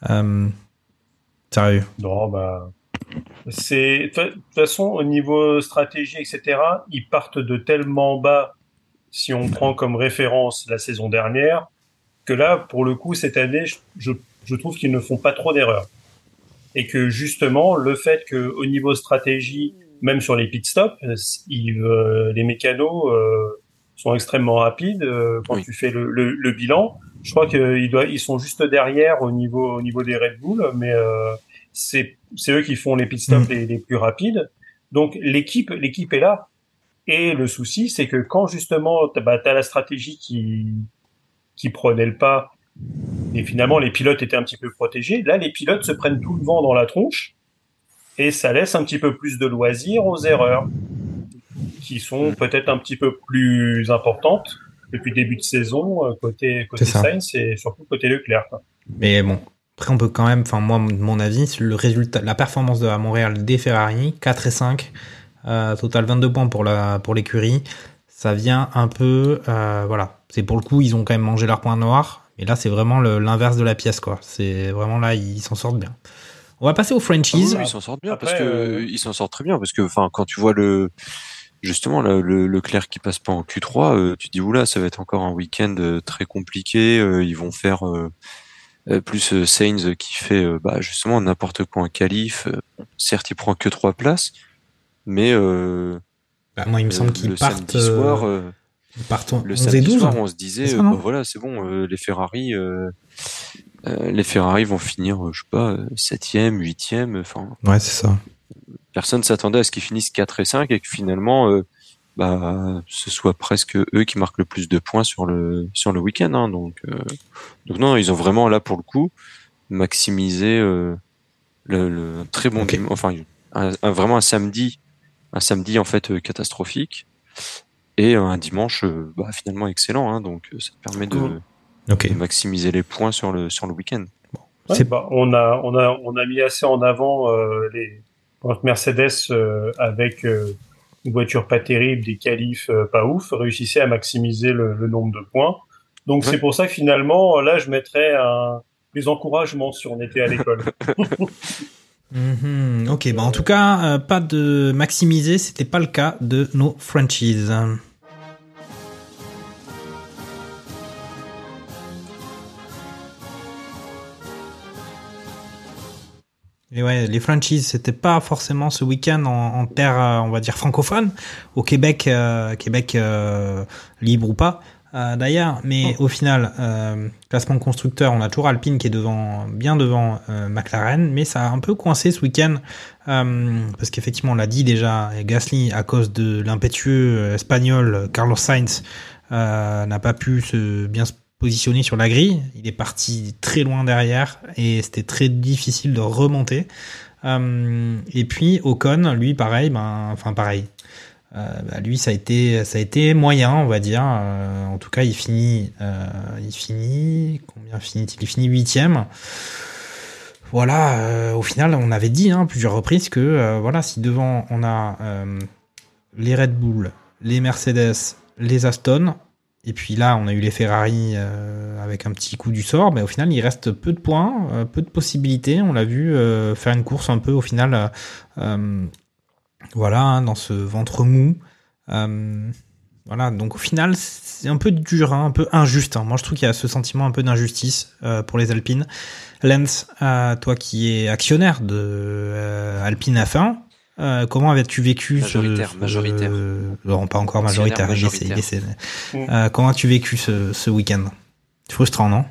euh, sérieux. Non, bah. De toute façon, au niveau stratégie, etc., ils partent de tellement bas, si on prend comme référence la saison dernière, que là, pour le coup, cette année, je, je, je trouve qu'ils ne font pas trop d'erreurs. Et que justement, le fait que au niveau stratégie, même sur les pit stops, euh, ils, euh, les mécanos euh, sont extrêmement rapides quand Oui. tu fais le, le, le bilan. Je crois qu'ils ils sont juste derrière au niveau, au niveau des Red Bull, mais c'est, eux qui font les pit stops Mm. les, les plus rapides. Donc l'équipe, l'équipe est là. Et le souci, c'est que quand justement, t'as, bah, t'as la stratégie qui, qui prenait le pas, et finalement les pilotes étaient un petit peu protégés. Là, les pilotes se prennent tout le vent dans la tronche, et ça laisse un petit peu plus de loisirs aux erreurs, qui sont peut-être un petit peu plus importantes depuis le début de saison euh, côté côté. Sainz et surtout côté Leclerc. Mais bon, après, on peut quand même, enfin, moi, mon avis, le résultat, la performance de à Montréal des Ferrari, 4 et 5, euh, total 22 points pour la pour l'écurie. Ça vient un peu, euh, voilà. C'est pour le coup, ils ont quand même mangé leur point noir. Mais là, c'est vraiment l'inverse de la pièce, quoi. C'est vraiment là, ils s'en sortent bien. On va passer aux Ah oui, franchises. oui, ils s'en sortent bien Après, parce que euh, ils s'en sortent très bien parce que enfin quand tu vois le justement le, le Leclerc qui passe pas en Q3, euh, tu te dis oula ça va être encore un week-end euh, très compliqué. euh, ils vont faire plus euh, Sainz qui fait euh, bah, justement n'importe quoi en qualif. euh, certes il prend que trois places, mais euh, Bah, moi, il me semble qu'ils le partent, samedi soir, le 11 et samedi 12. soir, on se disait bah, voilà c'est bon euh, les Ferrari euh, les Ferrari vont finir euh, je sais pas euh, septième, huitième, enfin Ouais, c'est ça. personne s'attendait à ce qu'ils finissent 4 et 5 et que finalement euh, bah ce soit presque eux qui marquent le plus de points sur le sur le week-end hein, donc euh, donc non ils ont vraiment là pour le coup maximisé euh, le, le un très bon Ok. dim- enfin un, un- vraiment un samedi un samedi en fait euh, catastrophique et un dimanche euh, bah, finalement excellent hein, donc ça te permet de, De maximiser les points sur le sur le week-end Ouais, C'est- bah, on a on a on a mis assez en avant euh, les Mercedes euh, avec euh, une voiture pas terrible, des qualifs euh, pas ouf, réussissait à maximiser le, le nombre de points. Donc Ouais. c'est pour ça que finalement là je mettrais un des encouragements si on était à l'école. Mhm, ok, bah en tout cas, euh, pas de maximiser, c'était pas le cas de nos franchises. Et ouais, les franchises, c'était pas forcément ce week-end en, en terre, euh, on va dire francophone, au Québec, euh, Québec euh, libre ou pas, euh, d'ailleurs. Mais au final, euh, classement constructeur, on a toujours Alpine qui est devant, bien devant euh, McLaren, mais ça a un peu coincé ce week-end euh, parce qu'effectivement, on l'a dit déjà, Gasly à cause de l'impétueux espagnol Carlos Sainz euh, n'a pas pu se bien se positionner sur la grille. Il est parti très loin derrière et c'était très difficile de remonter. Euh, et puis Ocon, lui, pareil, ben, enfin pareil. Euh, bah, lui, ça a été, moyen, on va dire. Euh, en tout cas, il finit, il finit, combien finit-il? Il finit huitième. Voilà. au final, on avait dit hein, plusieurs reprises que voilà, si devant on a les Red Bull, les Mercedes, les Aston, et puis là, on a eu les Ferrari euh, avec un petit coup du sort. Mais au final, il reste peu de points, euh, peu de possibilités. On l'a vu euh, faire une course un peu au final, voilà, hein, dans ce ventre mou. Voilà, donc au final, c'est un peu dur, hein, un peu injuste. hein. Moi, je trouve qu'il y a ce sentiment un peu d'injustice pour les Alpines. Lens, toi qui es actionnaire de Alpine F1, euh, comment avais-tu vécu Majoritaire, ce, majoritaire. euh, non, pas encore majoritaire. il essaie- il majoritaire. essaie. Mm. Euh, comment as-tu vécu ce, ce week-end? Frustrant, non?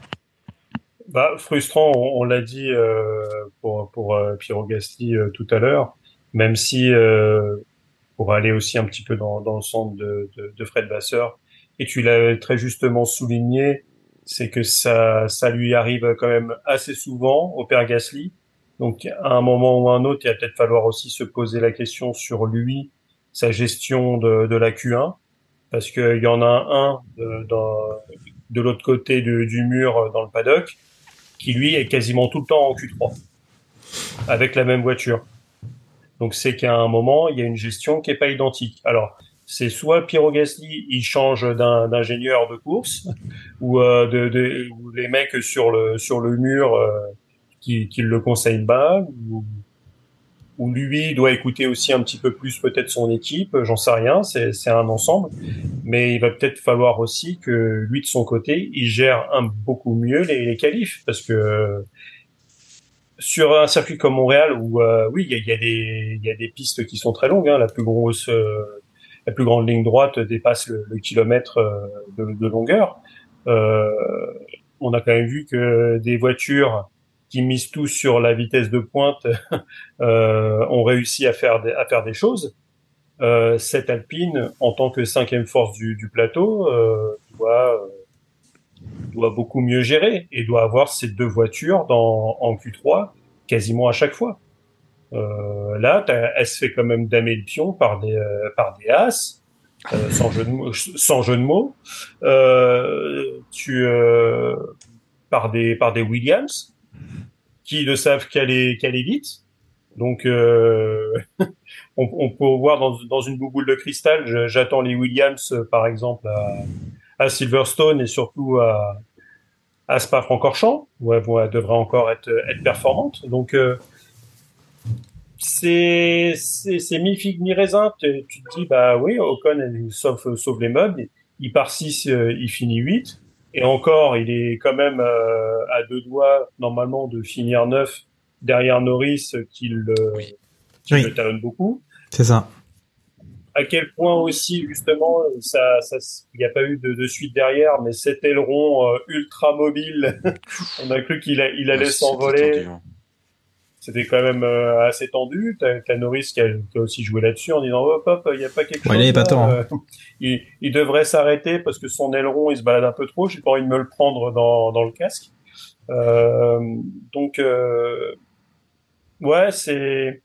Bah, frustrant, on, on l'a dit euh, pour, pour euh, Piero Gasly euh, tout à l'heure, même si, euh, pour aller aussi un petit peu dans, dans le centre de, de, de Fred Vasseur, et tu l'as très justement souligné, c'est que ça, ça lui arrive quand même assez souvent au père Gasly. Donc, à un moment ou à un autre, il va peut-être falloir aussi se poser la question sur lui, sa gestion de, la Q1, parce qu'il y en a un de, l'autre côté du, mur euh, dans le paddock qui lui est quasiment tout le temps en Q3 avec la même voiture. Donc c'est qu'à un moment, il y a une gestion qui est pas identique. Alors c'est soit Piero Gasly, il change d'ingénieur de course, ou, euh, de, de, les mecs sur le sur le mur euh, qui, qui le conseillent pas, ou, ou lui doit écouter aussi un petit peu plus peut-être son équipe, j'en sais rien, c'est un ensemble, mais il va peut-être falloir aussi que lui de son côté, il gère un beaucoup mieux les, les qualifs, parce que sur un circuit comme Montréal où euh, oui il y a, y a, y a des pistes qui sont très longues hein, la plus grosse euh, la plus grande ligne droite dépasse le, le kilomètre euh, de, de, longueur. Euh, on a quand même vu que des voitures qui misent tous sur la vitesse de pointe ont réussi à faire des, à faire des choses cette Alpine en tant que cinquième force du, du plateau doit doit beaucoup mieux gérer et doit avoir ces deux voitures dans, en Q3 quasiment à chaque fois. Euh, là, elle se fait quand même damer le pion par des euh, par des as, euh, sans jeu de sans jeu de mots. Euh, euh, par des par des Williams qui ne savent qu'aller qu'aller vite. Donc, euh, on, peut voir dans, dans une bouboule de cristal. J'attends les Williams, par exemple, à, Silverstone et surtout à, à Spa-Francorchamps, où elle, elle, devrait encore être, être performante. Donc, euh, c'est c'est mi figue mi raisin. Tu, te dis bah oui, Ocon sauve sauve les meubles. Il part 6, euh, il finit 8. Et encore, il est quand même euh, à deux doigts normalement de finir 9 derrière Norris qui le, oui. qui oui. le talonne beaucoup. C'est ça à quel point aussi justement ça, ça il n'y a pas eu de, de, suite derrière, mais cet aileron euh, ultra mobile, on a cru qu'il il allait s'envoler. C'était quand même euh, assez tendu. T'as as Norris qui a, qui a, aussi joué là-dessus en disant hop hop, il n'y a pas quelque ouais, chose. Il, pas temps, hein. il, il, devrait s'arrêter parce que son aileron il se balade un peu trop. J'ai pas envie de me le prendre dans, dans le casque. Euh, donc ouais, c'est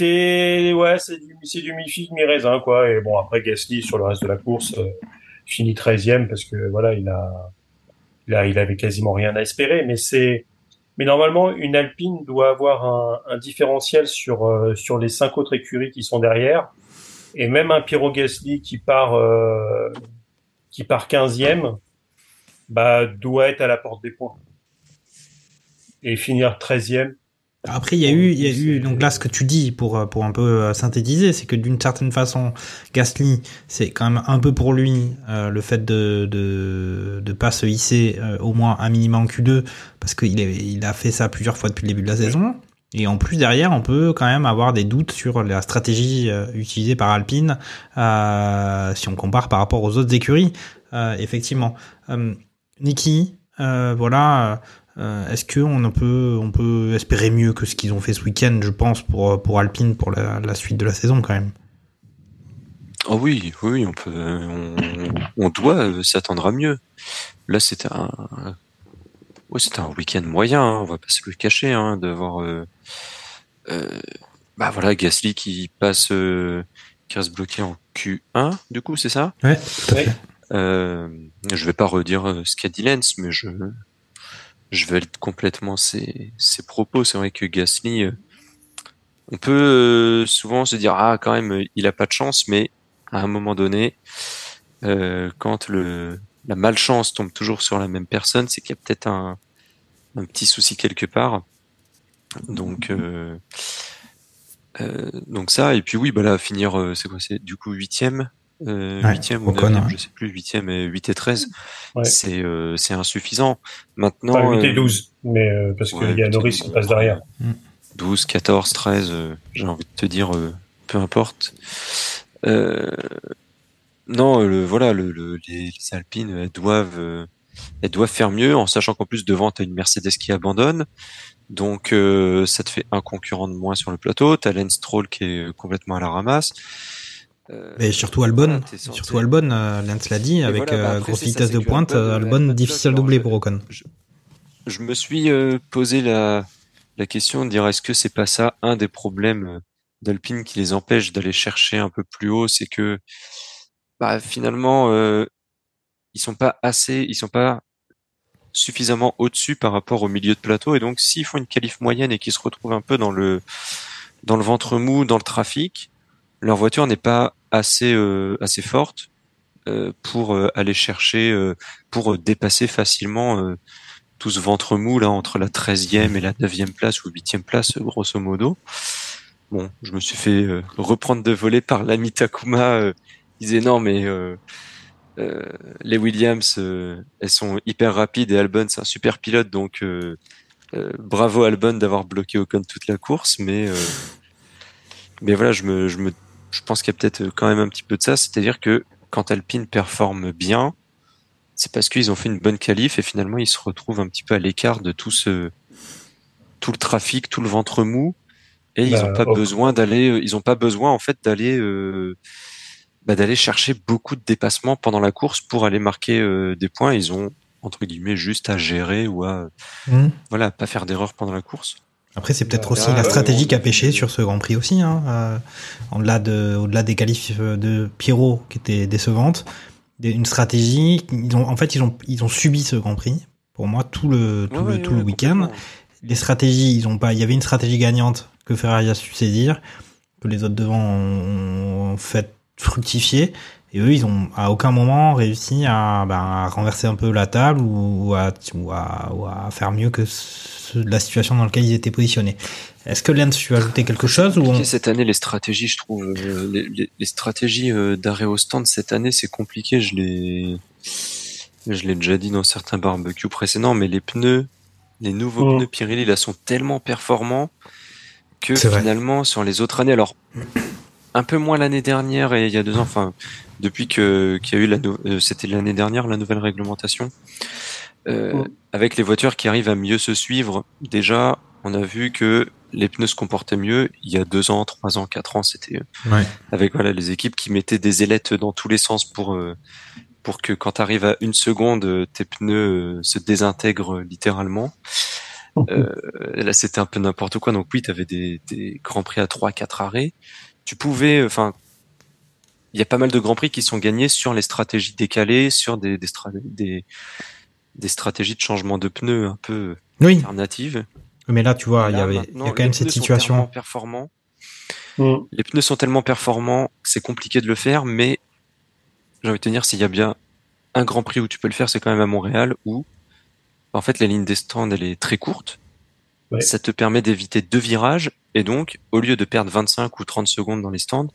ouais, c'est du c'est du mi figue mi raisin quoi. Et bon après Gasly sur le reste de la course euh, finit 13e parce que voilà il a il a il avait quasiment rien à espérer. Mais c'est mais normalement une Alpine doit avoir un, un différentiel sur euh, sur les cinq autres écuries qui sont derrière. Et même un Piero Gasly qui part euh, qui part 15e bah doit être à la porte des points et finir 13e après, il y a eu, il y a eu, donc là, ce que tu dis pour, pour un peu synthétiser, c'est que d'une certaine façon, Gasly, c'est quand même un peu pour lui euh, le fait de, de, de pas se hisser euh, au moins un minimum en Q2, parce qu'il il a fait ça plusieurs fois depuis le début de la saison. Et en plus, derrière, on peut quand même avoir des doutes sur la stratégie euh, utilisée par Alpine, si on compare par rapport aux autres écuries, effectivement. Niki, voilà euh, Est-ce qu'on peut, on peut espérer mieux que ce qu'ils ont fait ce week-end, je pense, pour, pour Alpine, pour la, la, suite de la saison quand même? Oh oui, oui, on peut, on, on doit s'attendre à mieux. Là, c'était un, ouais, c'était un week-end moyen, hein, on va pas se le cacher, hein, de voir, euh, euh, bah voilà, Gasly qui passe, euh, qui reste bloqué en Q1, du coup, c'est ça? Ouais. Euh, je vais pas redire ce qu'a dit Lens, mais je, je vais complètement ses, propos. C'est vrai que Gasly, euh, on peut euh, souvent se dire ah quand même il a pas de chance, mais à un moment donné, euh, quand la malchance tombe toujours sur la même personne, c'est qu'il y a peut-être un, petit souci quelque part. Donc donc ça et puis oui bah là finir c'est quoi c'est du coup huitième huitième ouais, ou neuvième, je sais plus, huitième et 8 et 13, ouais. c'est euh, c'est insuffisant. Maintenant, enfin, 8 et 12, mais euh, parce qu'il y a Norris qui passe derrière. 12, 14, 13, j'ai envie de te dire, euh, peu importe. non, le, voilà, le, le, les, les, Alpines, elles doivent, elles doivent faire mieux, en sachant qu'en plus devant, tu as une Mercedes qui abandonne. Donc, ça te fait un concurrent de moins sur le plateau. Tu as Lance Stroll qui est complètement à la ramasse. Euh, Mais surtout Albon, voilà, surtout Albon, euh, Lance l'a dit, et avec voilà, bah, euh, grosse vitesse de pointe, Albon, Albon difficile à doubler pour Ocon. Je, je, me suis euh, posé la, la question de dire est-ce que c'est pas ça un des problèmes d'Alpine qui les empêche d'aller chercher un peu plus haut, c'est que bah, finalement euh, ils sont pas assez, ils sont pas suffisamment au-dessus par rapport au milieu de plateau. Et donc, s'ils font une qualif moyenne et qu'ils se retrouvent un peu dans le dans le ventre mou, dans le trafic, leur voiture n'est pas assez euh, assez forte euh, pour euh, aller chercher, pour dépasser facilement tout ce ventre mou là entre la 13e et la 9e place ou 8e place grosso modo. Bon, je me suis fait reprendre de voler par l'ami Takuma. il disait non mais les Williams, elles sont hyper rapides et Albon c'est un super pilote donc bravo Albon d'avoir bloqué Ocon toute la course, mais mais voilà, je me, je pense qu'il y a peut-être quand même un petit peu de ça, c'est-à-dire que quand Alpine performe bien, c'est parce qu'ils ont fait une bonne qualif et finalement ils se retrouvent un petit peu à l'écart de tout ce, tout le trafic, tout le ventre mou, et ils n'ont pas besoin d'aller, ils ont pas besoin en fait d'aller, euh, bah, d'aller chercher beaucoup de dépassements pendant la course pour aller marquer euh, des points. Ils ont entre guillemets juste à gérer ou à, Mmh. voilà, pas faire d'erreur pendant la course. Après, c'est peut-être aussi la stratégie qui a pêché sur ce Grand Prix aussi. Hein. Euh, au-delà de, au-delà des qualifs de Pierrot qui étaient décevantes, une stratégie. Ils ont, en fait, ils ont, ils ont subi ce Grand Prix. Pour moi, tout le, tout Ouais, le, ouais, tout le ouais, week-end. Les stratégies, ils ont pas. Il y avait une stratégie gagnante que Ferrari a su saisir, que les autres devant ont, ont fait fructifier. Et eux, ils ont à aucun moment réussi à, ben, à renverser un peu la table ou, ou à, ou, à, ou à faire mieux que ce- la situation dans laquelle ils étaient positionnés. Est-ce que Lens, tu veux ajouter quelque chose ou on... compliqué cette année les stratégies je trouve euh, les, les- les stratégies euh, d'arrêt au stand cette année c'est compliqué je l'ai je l'ai déjà dit dans certains barbecues précédents mais les pneus les nouveaux Mm. pneus Pirelli là sont tellement performants que finalement sur les autres années alors un peu moins l'année dernière et il y a deux ans enfin depuis que qu'il y a eu la nou- euh, c'était l'année dernière la nouvelle réglementation euh, avec les voitures qui arrivent à mieux se suivre déjà on a vu que les pneus se comportaient mieux. Il y a deux ans trois ans quatre ans c'était euh, Ouais. avec voilà les équipes qui mettaient des ailettes dans tous les sens pour euh, pour que quand tu arrives à une seconde tes pneus se désintègrent littéralement. Euh, là c'était un peu n'importe quoi. Donc oui tu avais des, des grands prix à 3 4 arrêts tu pouvais enfin il y a pas mal de grands prix qui sont gagnés sur les stratégies décalées sur des des, stra- des, des stratégies de changement de pneus un peu Oui, alternatives mais là, tu vois, il y avait, y a quand même cette situation. Mm. les pneus sont tellement performants que c'est compliqué de le faire, mais j'ai envie de te dire, s'il y a bien un grand prix où tu peux le faire, c'est quand même à Montréal, où en fait la ligne des stands elle est très courte. Ouais. Ça te permet d'éviter deux virages, et donc au lieu de perdre 25 ou 30 secondes dans les stands,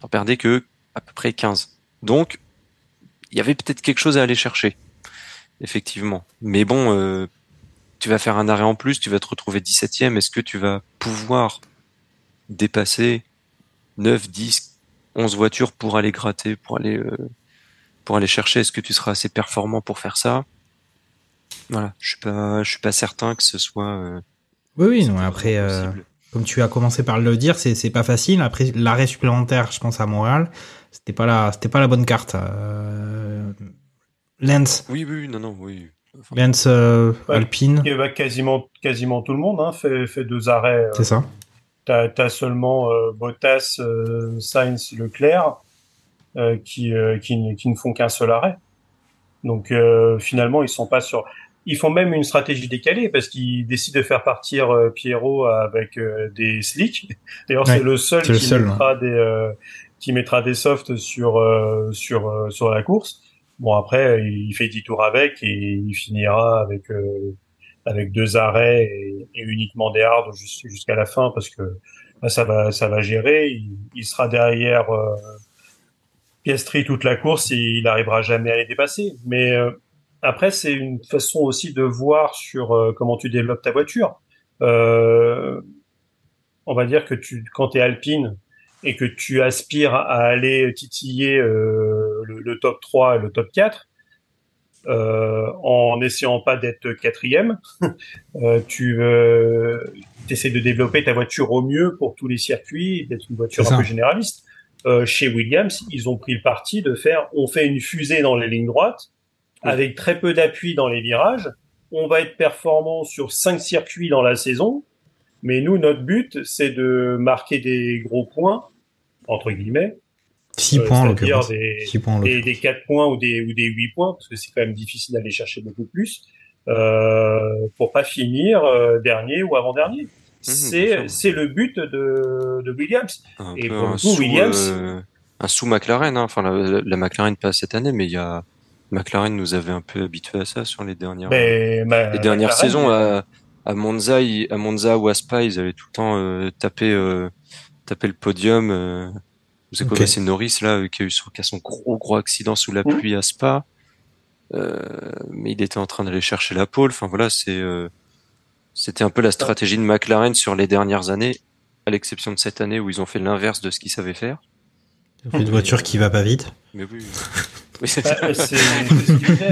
t'en perdais que à peu près 15. Donc il y avait peut-être quelque chose à aller chercher, effectivement. Mais bon, euh, tu vas faire un arrêt en plus, tu vas te retrouver 17ème, est-ce que tu vas pouvoir dépasser 9, 10, 11 voitures pour aller gratter, pour aller, euh, pour aller chercher? Est-ce que tu seras assez performant pour faire ça? Voilà, je suis pas, je suis pas certain que ce soit. euh, Oui, oui, non, après, euh. Comme tu as commencé par le dire, c'est c'est pas facile. Après, l'arrêt supplémentaire, je pense à Montréal, c'était pas la, c'était pas la bonne carte. Euh, Lens, Oui, oui, non, non, oui. Enfin, Lens, euh. Alpine, Et bah, quasiment, quasiment tout le monde hein, fait, fait deux arrêts. euh, c'est ça. T'as as seulement euh, Bottas, euh, Sainz, Leclerc euh, qui, euh, qui, ne- qui ne font qu'un seul arrêt. Donc euh, finalement, ils sont pas sur. Ils font même une stratégie décalée parce qu'ils décident de faire partir euh, Pierrot avec euh, des slicks. D'ailleurs, Ouais, c'est le seul le qui seul, mettra des euh, qui mettra des softs sur euh, sur euh, sur la course. Bon après, il fait 10 tours avec et il finira avec euh, avec deux arrêts et, et uniquement des hards jus- jusqu'à la fin parce que bah, ça va ça va gérer. Il, il sera derrière euh, Piastri toute la course et il n'arrivera jamais à les dépasser. Mais euh, après, c'est une façon aussi de voir sur euh, comment tu développes ta voiture. Euh, on va dire que tu, quand tu es alpine et que tu aspires à aller titiller euh, le, le top 3 et le top 4, euh, en n'essayant pas d'être quatrième, tu essaies de développer ta voiture au mieux pour tous les circuits, d'être une voiture un peu généraliste. Chez Williams, ils ont pris le parti de faire, on fait une fusée dans les lignes droites. Avec très peu d'appui dans les virages. On va être performant sur cinq circuits dans la saison, mais nous, notre but, c'est de marquer des gros points, entre guillemets, 6 euh, points en c'est-à-dire l'occurrence. des, 6 points des, des 4 points ou des, ou des 8 points, parce que c'est quand même difficile d'aller chercher beaucoup plus. euh, pour pas finir euh, dernier ou avant-dernier. bien C'est le but de, de Williams. Un Et pour le coup, sous, Williams- euh, un sous McLaren. Hein. Enfin, la, la McLaren pas cette année, mais il y a McLaren nous avait un peu habitué à ça sur les dernières Mais, ma- les dernières McLaren, saisons à, à Monza, ils- à Monza ou à Spa, ils avaient tout le temps euh, tapé euh, tapé le podium. Euh, vous savez quoi, Ok. bah, c'est Norris là euh, qui a eu son, qui a son gros gros accident sous la Mhm. pluie à Spa, euh, mais il était en train d'aller chercher la pole. Enfin voilà, c'est euh, c'était un peu la stratégie de McLaren sur les dernières années, à l'exception de cette année où ils ont fait l'inverse de ce qu'ils savaient faire. Une voiture qui va pas vite. Mais oui. oui c'est Bah,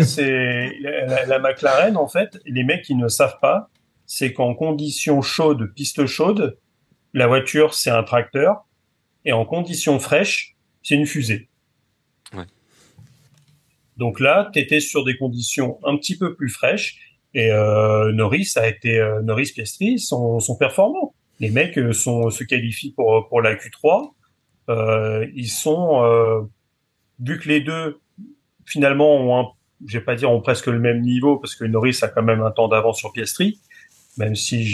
c'est la, la McLaren en fait, les mecs qui ne savent pas, c'est qu'en conditions chaudes, piste chaude, la voiture c'est un tracteur et en conditions fraîches, c'est une fusée. Ouais. Donc là, tu étais sur des conditions un petit peu plus fraîches et euh, Norris a été euh, Norris Piastri sont, sont performants. Les mecs euh, sont se qualifient pour pour la Q3. Euh, ils sont euh, vu que les deux finalement ont un, je vais pas dire ont presque le même niveau parce que Norris a quand même un temps d'avance sur Piastri, même si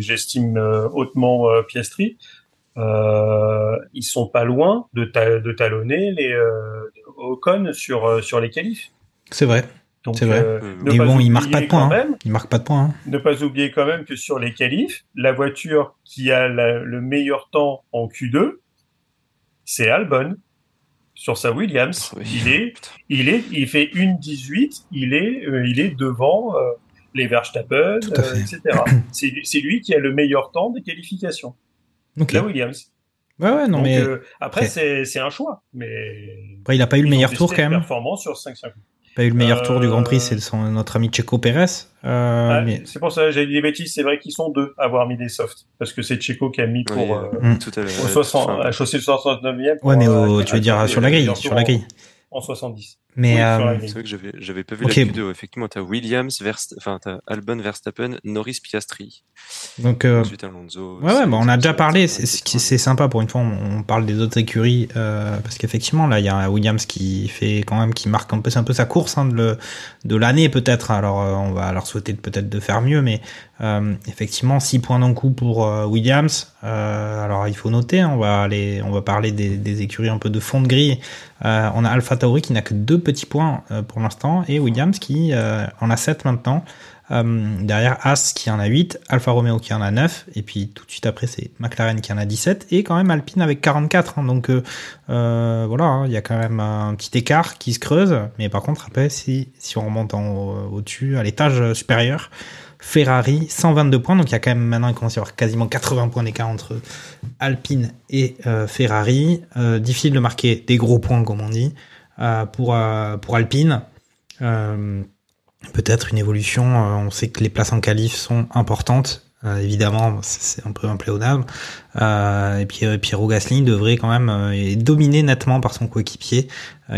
j'estime euh, hautement euh, Piastri. Euh, ils sont pas loin de, ta- de talonner les euh, Ocon sur euh, sur les qualifs. C'est vrai. Donc, C'est vrai. euh, ne Mais pas bon, il oublier marque pas de points. hein. même- Il marque pas de points. hein. ne pas oublier quand même que sur les qualifs, la voiture qui a la- le meilleur temps en Q2, c'est Albon sur sa Williams. Oh oui. Il est, il est, il fait une 18, il est, euh, il est devant euh, les Verstappen, euh, etc. c'est lui- c'est lui qui a le meilleur temps des qualifications. Ok. La Williams. Ouais, ouais, non, Donc, mais euh, après, après- c'est c'est un choix, mais après, il a pas eu le meilleur tour quand même. Performance sur 5 Pas eu le meilleur tour du Grand Prix, Euh, c'est son- notre ami Checo Pérez. Euh, Ouais, mais C'est pour ça que j'ai dit des bêtises. C'est vrai qu'ils sont deux à avoir mis des softs. Parce que c'est Checo qui a mis pour, Oui, euh, tout à l'heure. au 60, Enfin, à chaussée 69e. pour, ouais, mais euh, au- tu veux dire sur la le grille, sur la en- grille. En 70. Mais Oui, euh. C'est vrai que j'avais j'avais pas vu Ok. la Q2. Effectivement, t'as Williams, Verst... enfin t'as Albon, Verstappen, Norris, Piastri. donc euh, Ensuite Alonso. Ouais, ouais, bah on a déjà parlé. c'est- sympa pour une fois. On, on parle des autres écuries euh, parce qu'effectivement, là, il y a Williams qui fait quand même, qui marque un peu, c'est un peu sa course hein, de, le- de l'année peut-être. Alors, euh, on va leur souhaiter peut-être de faire mieux, mais euh, effectivement, 6 points d'un coup pour euh, Williams. Euh, alors, il faut noter, hein, on va aller, on va parler des, des écuries un peu de fond de grille. Euh, on a Alpha Tauri qui n'a que deux petits points euh, pour l'instant et Williams qui euh, en a 7 maintenant. Derrière As qui en a 8, Alfa Romeo qui en a 9, et puis tout de suite après c'est McLaren qui en a 17, et quand même Alpine avec 44. hein. donc voilà, hein, il y a quand même un petit écart qui se creuse, mais par contre après si, on remonte au-dessus, à l'étage supérieur, Ferrari 122 points, donc il y a quand même maintenant quasiment 80 points d'écart entre Alpine et euh, Ferrari. Euh, difficile de marquer des gros points comme on dit euh, pour, Alpine. Peut-être une évolution. on sait que les places en qualif sont importantes. Évidemment, c'est un peu impléonable. Euh, et puis Pierrot Gasly devrait quand même être dominé nettement par son coéquipier,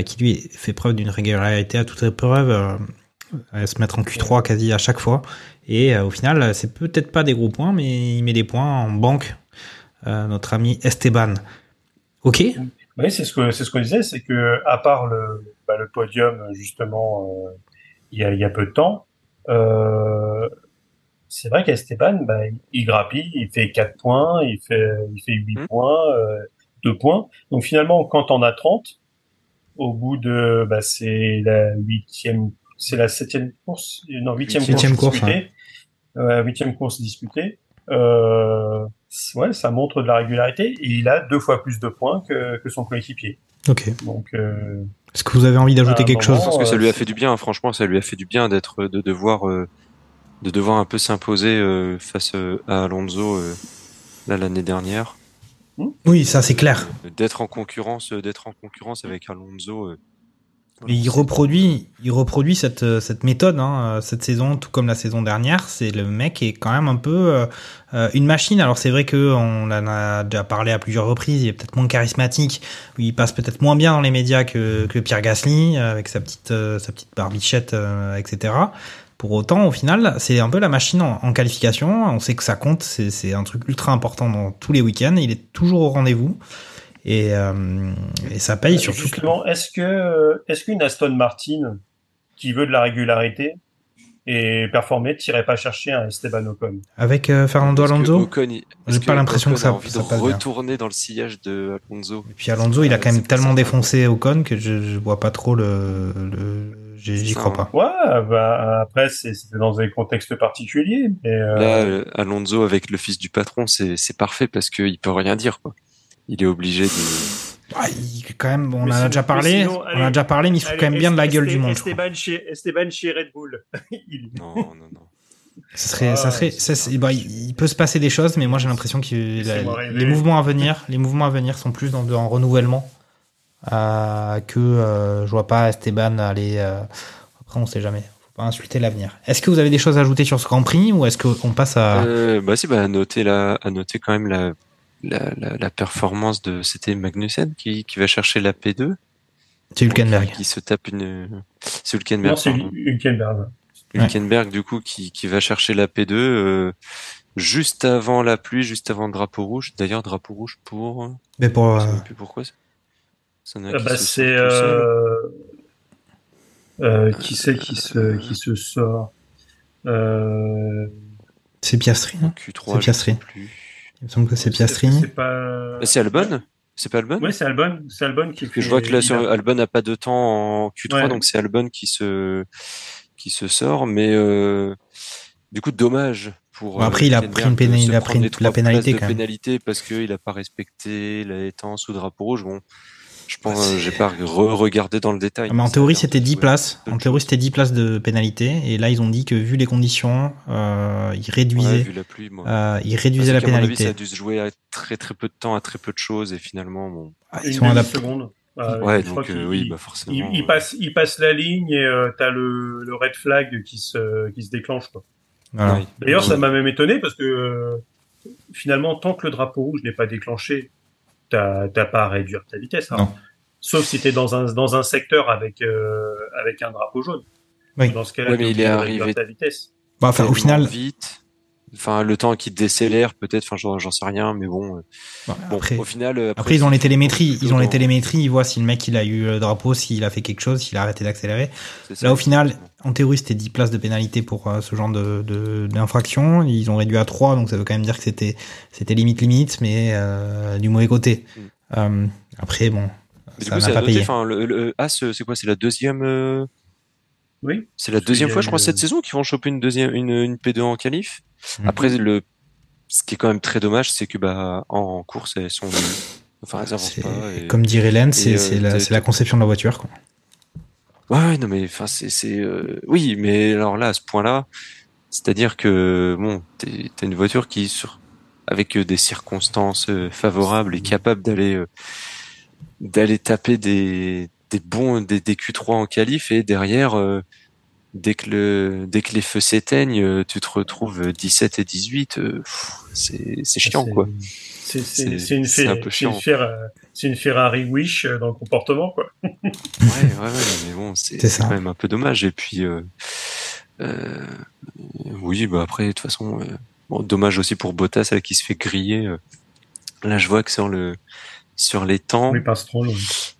qui lui fait preuve d'une régularité à toute épreuve, à se mettre en Q3 quasi à chaque fois. Et euh, au final, c'est peut-être pas des gros points, mais il met des points en banque. Euh, notre ami Esteban. Ok? Oui, c'est ce que c'est ce qu'on disait, c'est que à part le, bah, le podium justement euh, il y a il y a peu de temps, euh, c'est vrai qu'Esteban, bah, il grappille, il fait 4 points, il fait il fait 8 Mhm. points, euh, 2 points. Donc finalement, quand on a 30, au bout de bah, c'est la huitième, c'est la septième course, non huitième course, Huitième course, disputée, Euh, huitième course disputée. Euh, ouais, ça montre de la régularité et il a deux fois plus de points que, que son coéquipier. Ok. Donc, euh, Est-ce que vous avez envie d'ajouter quelque chose Je pense que ça euh, lui a fait du bien. hein. Franchement, ça lui a fait du bien d'être, de devoir, euh, de devoir un peu s'imposer euh, face euh, à Alonso euh, là l'année dernière, Oui, ça c'est clair. Euh, d'être en concurrence, euh, d'être en concurrence avec Alonso. Il reproduit, il reproduit cette, euh, cette méthode hein, euh, cette saison, tout comme la saison dernière. C'est le mec est quand même un peu euh, euh, une machine. Alors c'est vrai que on en a déjà parlé à plusieurs reprises. Il est peut-être moins charismatique, il passe peut-être moins bien dans les médias que, que Pierre Gasly avec sa petite euh, sa petite barbichette, euh, etc. Pour autant, au final, c'est un peu la machine en, en qualification. On sait que ça compte. C'est c'est un truc ultra important dans tous les week-ends. Il est toujours au rendez-vous. Et, euh, et ça paye surtout. que- justement, est-ce que est-ce qu'une Aston Martin qui veut de la régularité et performer, t'irais pas chercher un Esteban Ocon? Avec euh, Fernando Alonso J'ai pas l'impression que ça- a envie ça de passe bien. retourner dans le sillage de Alonso. Et puis Alonso, il a Euh, quand même tellement ça. défoncé Ocon que je, je vois pas trop le. le... J'y crois hein. pas. Ouais, bah, après, c'est- c'était dans des contextes particuliers. Mais, euh, Là, euh, Alonso avec le fils du patron, c'est c'est parfait parce qu'il peut rien dire quoi. Il est obligé de. Ah, il- quand même, on Mais en a déjà parlé. sinon, on a déjà parlé, mais il se fout quand même bien de la gueule du monde. Esteban chez, Esteban chez Red Bull. Il- Non, non, non. Ça serait, Ah, ça serait, ça, c'est- bah, il peut se passer des choses, mais moi j'ai l'impression que la- les mouvements à venir, les mouvements à venir sont plus dans de- en renouvellement euh, que euh, je vois pas Esteban aller. euh, après, on sait jamais. Faut pas insulter l'avenir. Est-ce que vous avez des choses à ajouter sur ce Grand Prix ou est-ce qu'on passe à Euh, bah si, bah à noter la, à noter quand même la, la, la, la performance de, c'était Magnussen qui, qui va chercher la P2. C'est Hülkenberg. Qui, qui se tape une, c'est Hülkenberg. Non, c'est. Hülkenberg. Hülkenberg du coup qui, qui va chercher la P2 euh, juste avant la pluie, juste avant le drapeau rouge. D'ailleurs drapeau rouge pour, Mais pour, je sais euh, plus pourquoi. c'est- Ah qui bah, c'est euh, euh, qui c'est qui se qui se sort euh, c'est Piastri. hein Q3, c'est Piastri. plus. Il me semble que c'est Piastri. C'est pas. C'est Albon C'est pas Albon Ouais, c'est Albon. C'est Albon qui fait. je vois que là, sur a- Albon n'a pas de temps en Q3, Ouais. donc c'est Albon qui se qui se sort, mais euh, du coup dommage pour. Bon, après, il a pris une de pénali- se il a pris la pénalité, quand même. pénalité parce qu'il a pas respecté la étance ou drapeau rouge. Bon, je pense, Ouais, euh, j'ai pas re-regardé dans le détail. Ah, mais en théorie, c'était de 10 jouer places. En de théorie, c'était 10 places de pénalité. Et là, ils ont dit que vu les conditions, euh, ils Ouais, réduisaient, vu la pluie, moi. euh, ils Parce réduisaient la qu'à mon avis, pénalité. ça a dû se jouer à très très peu de temps, à très peu de choses, et finalement, bon. Ah, Une ils sont adaptés. Euh, ouais, donc euh, oui, bah forcément. il, il euh, passe, il passe la ligne et euh, t'as le, le red flag qui se, qui se déclenche. Quoi. Ouais. D'ailleurs, ça m'a même étonné parce que euh, finalement, tant que le drapeau rouge n'est pas déclenché, t'as t'as pas à réduire ta vitesse. hein. Non. Sauf si t'es dans un, dans un secteur avec, euh, avec un drapeau jaune. Oui. Dans ce cas-là, t'es mais il est arrivé ta vitesse. Bah, enfin, au final, vite. Enfin, le temps qu'il décélère, peut-être. Enfin, j'en sais rien, mais bon. euh, Bon, après, au final. euh, après, ils ont les télémétries. Ils ont les télémétries. Ils voient si le mec il a eu le drapeau, s'il a fait quelque chose, s'il a arrêté d'accélérer. Là, au final, en théorie, c'était 10 places de pénalité pour euh, ce genre de, de, d'infraction. Ils ont réduit à 3, donc ça veut quand même dire que c'était, c'était limite limite, mais euh, du mauvais côté. Mm. Euh, après, bon, Mais ça n'a pas payé. Enfin, le, le As, c'est quoi C'est la deuxième. Oui. C'est la deuxième fois, je crois, cette saison qu'ils vont choper une deuxième, une, une P2 en qualif. Mhm. Après, le, ce qui est quand même très dommage, c'est que bah en course, elles sont, enfin, elles avancent pas. et- Comme dirait Len, c'est, euh, c'est, la, la conception de la voiture. Quoi. Ouais, non, mais enfin, c'est, euh, oui, mais alors là, à ce point-là, c'est-à-dire que bon, t'as une voiture qui sur, avec euh, des circonstances euh, favorables, est capable d'aller, euh, d'aller taper des, des bons, des, des Q3 en qualif et derrière, euh, dès que le, dès que les feux s'éteignent, euh, tu te retrouves 17 et 18. euh, c'est, c'est chiant, C'est- quoi. C'est, c'est, C'est- c'est une, c'est Fer- un peu c'est une chiant. Fer- c'est une Ferrari Wish euh, dans le comportement, quoi. Ouais, ouais, ouais, mais bon, c'est quand même un peu dommage. Et puis, euh, euh, oui, bah après, de toute façon, euh, bon, dommage aussi pour Bottas là, qui se fait griller. euh. Là, je vois que sur le sur les temps, Oui, pas Stroll.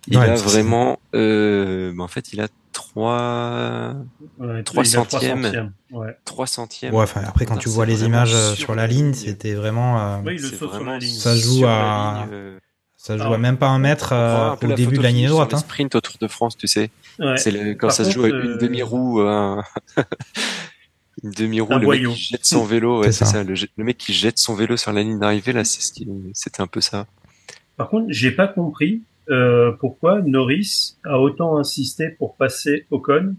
il Ouais, a vraiment, euh, bah, en fait, il a trois Ouais, Trois il a trois centièmes. trois centièmes. Ouais, enfin, après, quand tu vois les images euh, sur sur la ligne, ligne. c'était vraiment. euh, Oui, il le sur la ligne. Ça joue sur à- la ligne, euh, ça joue Alors, à même pas un mètre euh, un peu au la début de la ligne droite. Hein. sprints au Tour de France, tu sais. Ouais. C'est le- quand Par ça se joue à une demi-roue, un... une demi-roue, le mec qui jette son vélo, ouais, C'est c'est ça. ça. Le, le mec qui jette son vélo sur la ligne d'arrivée, là, c'est ce qui, c'était un peu ça. Par contre, j'ai pas compris euh, pourquoi Norris a autant insisté pour passer Ocon,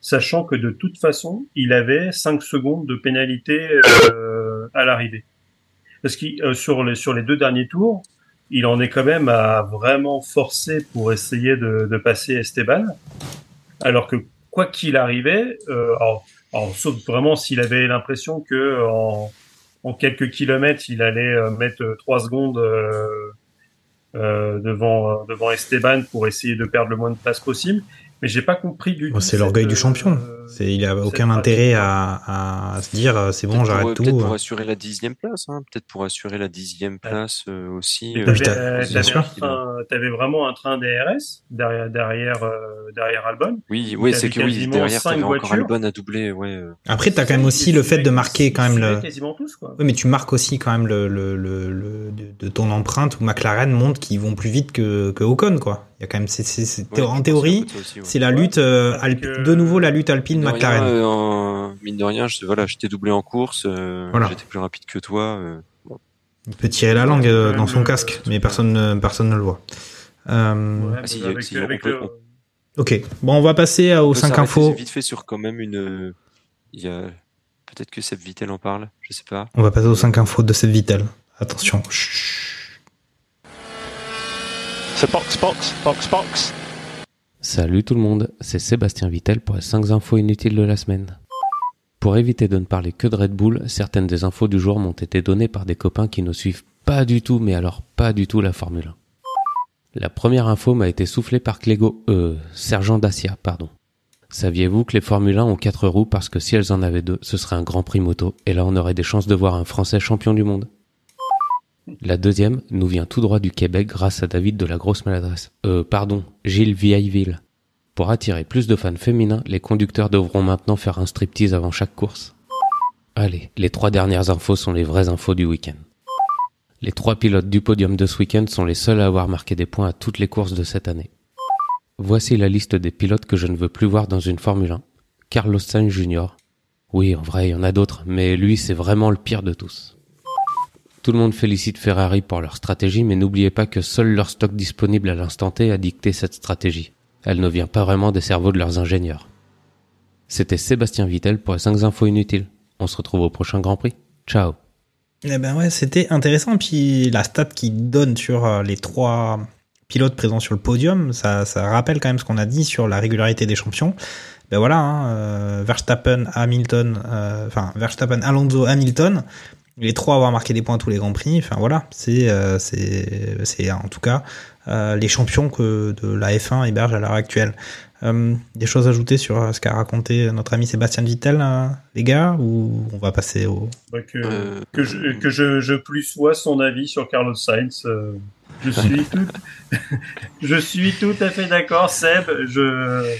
sachant que de toute façon, il avait 5 secondes de pénalité euh, à l'arrivée. Parce que euh, sur les sur les deux derniers tours, il en est quand même à vraiment forcer pour essayer de, de passer Esteban, alors que quoi qu'il arrivait, euh, alors, alors, sauf vraiment s'il avait l'impression que en, en quelques kilomètres, il allait euh, mettre trois secondes euh, devant euh, devant Esteban pour essayer de perdre le moins de place possible. Mais j'ai pas compris du c'est l'orgueil du champion. euh, il a cette aucun intérêt à, à se dire euh, c'est bon, j'arrête pour, tout. peut-être pour euh. assurer la dixième place, hein. peut-être pour assurer la dixième place euh, aussi. Euh, euh, un train- t'avais vraiment un train DRS derrière derrière euh, derrière Albon. Oui, oui, c'est que oui, derrière, cinq t'avais encore. Albon à doubler, ouais. euh. Après, t'as quand même aussi le fait de marquer quand même le. quasiment tous quoi. Oui, mais tu marques aussi quand même le, le, le, le- de, ton empreinte où McLaren montre qu'ils vont plus vite que, que Ocon, quoi. Il y a quand même, c'est, c'est, c'est- Ouais, je en théorie, ouais. c'est la Ouais, lutte, euh, euh, de nouveau la lutte alpine Mine de rien, McLaren. euh, en- mine de rien, je, voilà, j'étais doublé en course, euh, Voilà. j'étais plus rapide que toi. euh, bon. Il peut tirer la langue euh, dans son casque, mais personne, ne- personne ne le voit. Ouais, Ah, si, avec, si, avec on peut- le- Ok, bon, on va passer aux peut 5 s'arrêter infos. Vite fait sur quand même une. Il y a peut-être que Seb Vittel en parle, je sais pas. On va passer aux 5 infos de cette Vittel. Attention. Chut. So box, box, box, box. Salut tout le monde, c'est Sébastien Vittel pour les 5 infos inutiles de la semaine. Pour éviter de ne parler que de Red Bull, certaines des infos du jour m'ont été données par des copains qui ne suivent pas du tout, mais alors pas du tout la Formule 1. La première info m'a été soufflée par Clégo, euh, Sergent Dacia, pardon. Saviez-vous que les Formule 1 ont 4 roues parce que si elles en avaient deux, ce serait un Grand Prix moto, et là on aurait des chances de voir un Français champion du monde La deuxième nous vient tout droit du Québec grâce à David de la grosse maladresse. Euh, pardon, Gilles Vieilleville. Pour attirer plus de fans féminins, les conducteurs devront maintenant faire un striptease avant chaque course. Allez, les trois dernières infos sont les vraies infos du week-end. Les trois pilotes du podium de ce week-end sont les seuls à avoir marqué des points à toutes les courses de cette année. Voici la liste des pilotes que je ne veux plus voir dans une Formule 1. Carlos Sainz Jr. Oui, en vrai, il y en a d'autres, mais lui, c'est vraiment le pire de tous. Tout le monde félicite Ferrari pour leur stratégie, mais n'oubliez pas que seul leur stock disponible à l'instant T a dicté cette stratégie. Elle ne vient pas vraiment des cerveaux de leurs ingénieurs. C'était Sébastien Vittel pour les 5 infos inutiles. On se retrouve au prochain Grand Prix. Ciao Eh ben ouais, c'était intéressant. Puis la stat qui donne sur euh, les trois pilotes présents sur le podium, ça, ça rappelle quand même ce qu'on a dit sur la régularité des champions. Ben voilà, hein, euh, Verstappen, Hamilton, euh, enfin Verstappen, Alonso, Hamilton, les trois avoir marqué des points à tous les grands prix. Enfin voilà, c'est euh, c'est c'est en tout cas euh, les champions que de la F1 héberge à l'heure actuelle. Euh, des choses ajoutées sur euh, ce qu'a raconté notre ami Sébastien Vittel, les gars, ou on va passer au Bah, que, Euh, que je, que je, je plus sois son avis sur Carlos Sainz. euh, je suis tout, je suis tout à fait d'accord, Seb. Je,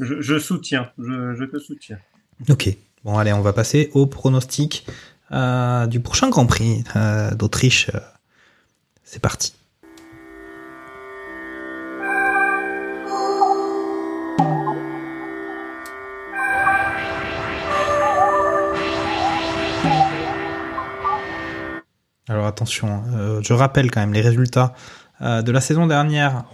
je, je soutiens. Je, je te soutiens. Ok. Bon, allez, on va passer au pronostic euh, du prochain Grand Prix euh, d'Autriche. C'est parti. Alors attention, euh, je rappelle quand même les résultats de la saison dernière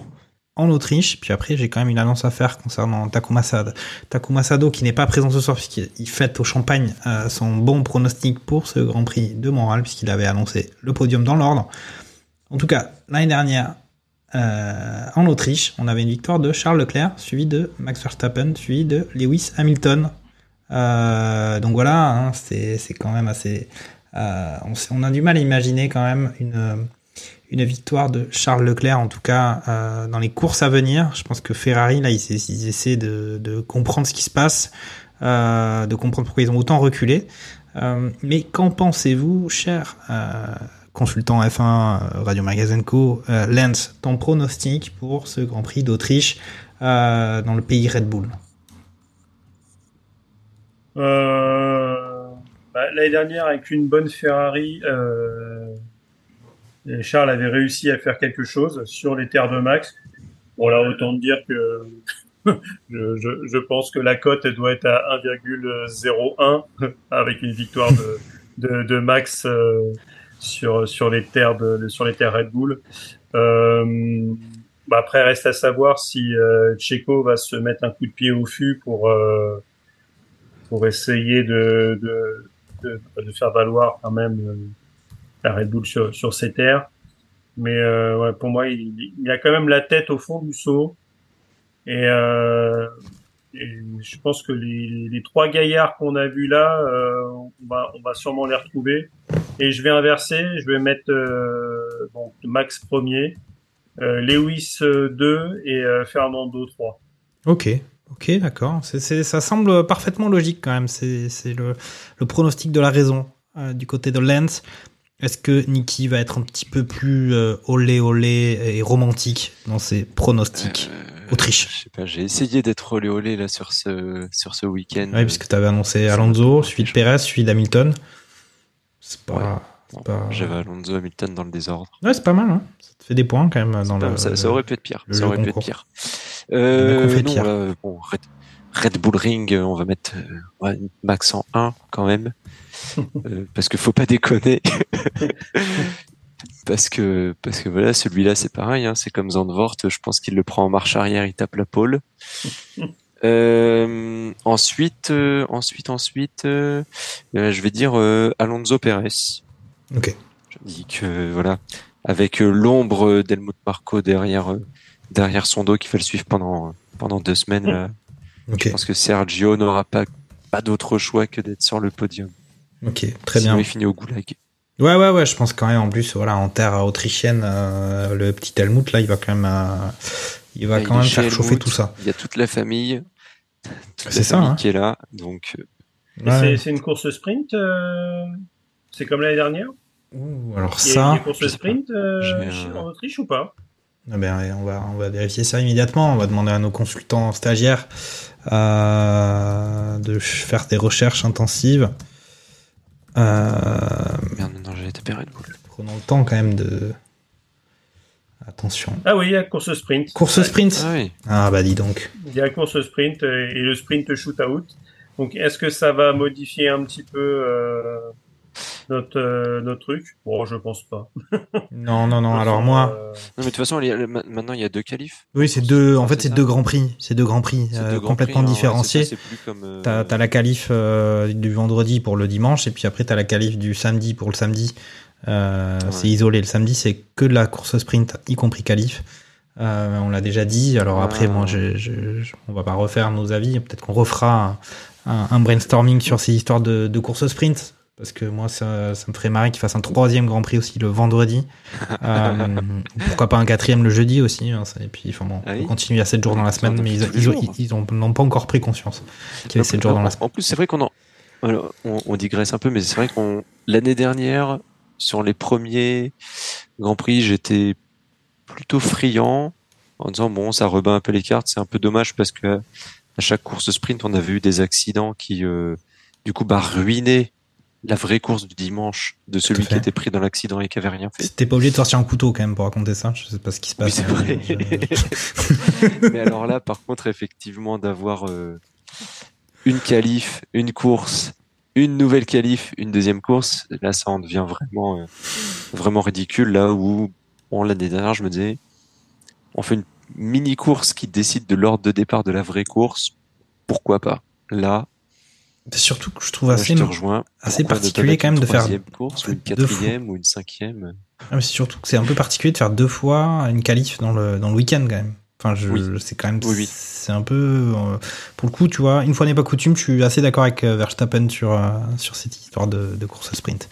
en Autriche. Puis après, j'ai quand même une annonce à faire concernant Takuma Sado, Takuma Sado qui n'est pas présent ce soir puisqu'il fête au Champagne euh, son bon pronostic pour ce Grand Prix de Montréal puisqu'il avait annoncé le podium dans l'ordre. En tout cas, l'année dernière, euh, en Autriche, on avait une victoire de Charles Leclerc, suivi de Max Verstappen, suivi de Lewis Hamilton. Euh, donc voilà, hein, c'est quand même assez... on a du mal à imaginer quand même une, une victoire de Charles Leclerc, en tout cas euh, dans les courses à venir. Je pense que Ferrari, là, ils, essaient de, comprendre ce qui se passe, euh, de comprendre pourquoi ils ont autant reculé. Euh, mais qu'en pensez-vous, cher consultant F1 euh, Radio Magazine Co, Lens, ton pronostic pour ce Grand Prix d'Autriche dans le pays Red Bull? Bah, L'année dernière, avec une bonne Ferrari, et Charles avait réussi à faire quelque chose sur les terres de Max. Bon, là, autant dire que je, je, je pense que la cote doit être à 1,01 avec une victoire de, de, de Max euh, sur, sur, les terres de, sur les terres Red Bull. Euh, bah après, reste à savoir si euh, va se mettre un coup de pied au fût pour, euh, pour essayer de, de, de, faire valoir quand même euh, la Red Bull sur, ses terres. Mais euh, pour moi, il, a quand même la tête au fond du seau. Et, euh, je pense que les, trois gaillards qu'on a vus là, euh, on, va, sûrement les retrouver. Et je vais inverser, je vais mettre Max premier, Lewis 2 et Fernando 3. Ok, ok, d'accord. Ça semble parfaitement logique quand même. C'est, le, pronostic de la raison du côté de Lens. Est-ce que Niki va être un petit peu plus euh, olé olé et romantique dans ses pronostics Autriche. Je sais pas, j'ai essayé d'être olé olé là sur ce, sur ce week-end. Oui, puisque tu avais annoncé Alonso, suivi de Perez, suivi d'Hamilton. C'est pas. J'avais Alonso Hamilton dans le désordre. Ouais, c'est pas mal. Hein. Ça te fait des points quand même dans Pas- le. ça, aurait pu être pire. Ça aurait pu être pire. Euh, non, pire. là, bon, Red, Red Bull Ring, euh, on va mettre euh, ouais, max en 1 quand même. Euh, parce qu'il faut pas déconner. parce que parce que voilà, celui-là c'est pareil, hein, c'est comme Zandvoort, je pense qu'il le prend en marche arrière, il tape la pole. Euh, ensuite, euh, ensuite, ensuite, je vais dire Alonso Pérez. Ok. Je dis que voilà, avec l'ombre d'Helmut Marco derrière derrière son dos qui va le suivre pendant pendant deux semaines. là. Je pense que Sergio n'aura pas pas d'autre choix que d'être sur le podium. Ok, très Sinon, bien. il finit au goulag. Ouais, ouais, ouais, je pense quand même, en plus, voilà, en terre autrichienne, euh, le petit Helmut, là, il va quand même, euh, il va quand même faire chauffer tout ça. Il y a toute la famille, toute C'est la ça, famille hein. qui est là, donc euh, Ouais. c'est- C'est une course sprint euh, C'est comme l'année dernière? Ouh, alors Il y a ça, des courses sprint euh, euh, en Autriche ou pas? Eh ben, on va, on va vérifier ça immédiatement. On va demander à nos consultants stagiaires euh, de faire des recherches intensives. Euh, merde, non, Red Bull. prenons le temps quand même de. Attention. Ah oui, il y a course sprint. Course Ouais. sprint. Ah oui. Ah bah dis donc. Il y a course sprint euh, et le sprint shootout. Donc est-ce que ça va modifier un petit peu euh, notre, euh, notre truc? Bon, je pense pas. Non, non, non. Alors moi, euh, Non, mais de toute façon, il y a- ma- maintenant il y a deux qualifs. oui, c'est deux. En fait, c'est deux grands prix. C'est deux grands prix C'est euh, deux grands complètement prix, différenciés. c'est ça, c'est plus comme, euh, T'as as la qualif euh, du vendredi pour le dimanche et puis après t'as la qualif du samedi pour le samedi. Euh, Ouais. C'est isolé. Le samedi c'est que de la course sprint, y compris qualif. Euh, on l'a déjà dit. Alors après, Ah. moi, je, je- je- on va pas refaire nos avis. Peut-être qu'on refera un, un- un brainstorming sur ces histoires de, de course sprint. Parce que moi, ça, ça me ferait marrer qu'ils fassent un troisième Grand Prix aussi le vendredi. Euh, pourquoi pas un quatrième le jeudi aussi. hein, ça- et puis, enfin bon, Ah oui. on continue à 7 jours dans la semaine, mais ils, n'ont pas encore pris conscience qu'il y avait 7 jours dans la semaine. en plus, c'est vrai qu'on en, alors, on, on digresse un peu, mais c'est vrai qu'on l'année dernière, sur les premiers Grands Prix, j'étais plutôt friand en disant bon, ça rebat un peu les cartes. C'est un peu dommage parce que à chaque course sprint, on avait eu des accidents qui, euh, du coup, bah, ruinaient la vraie course du dimanche de celui qui était pris dans l'accident et qui avait rien fait. T'es pas obligé de sortir un couteau quand même pour raconter ça. Je sais pas ce qui se passe. c'est vrai. Je- Mais alors là, par contre, effectivement, d'avoir euh, une qualif, une course, une nouvelle qualif, une deuxième course, là, ça en devient vraiment, euh, vraiment ridicule. Là où, bon, l'année dernière, je me disais, on fait une mini course qui décide de l'ordre de départ de la vraie course. Pourquoi pas? Là, surtout que je trouve assez, je assez particulier quand même une de faire. troisième course ou une quatrième ou une cinquième. Ah, mais c'est surtout que c'est un peu particulier de faire deux fois une qualif dans le, dans le week-end quand même. Enfin, je, Oui. c'est quand même, Oui, oui. c'est un peu, euh, pour le coup, tu vois, une fois n'est pas coutume, je suis assez d'accord avec euh, Verstappen sur, euh, sur cette histoire de, de course sprint.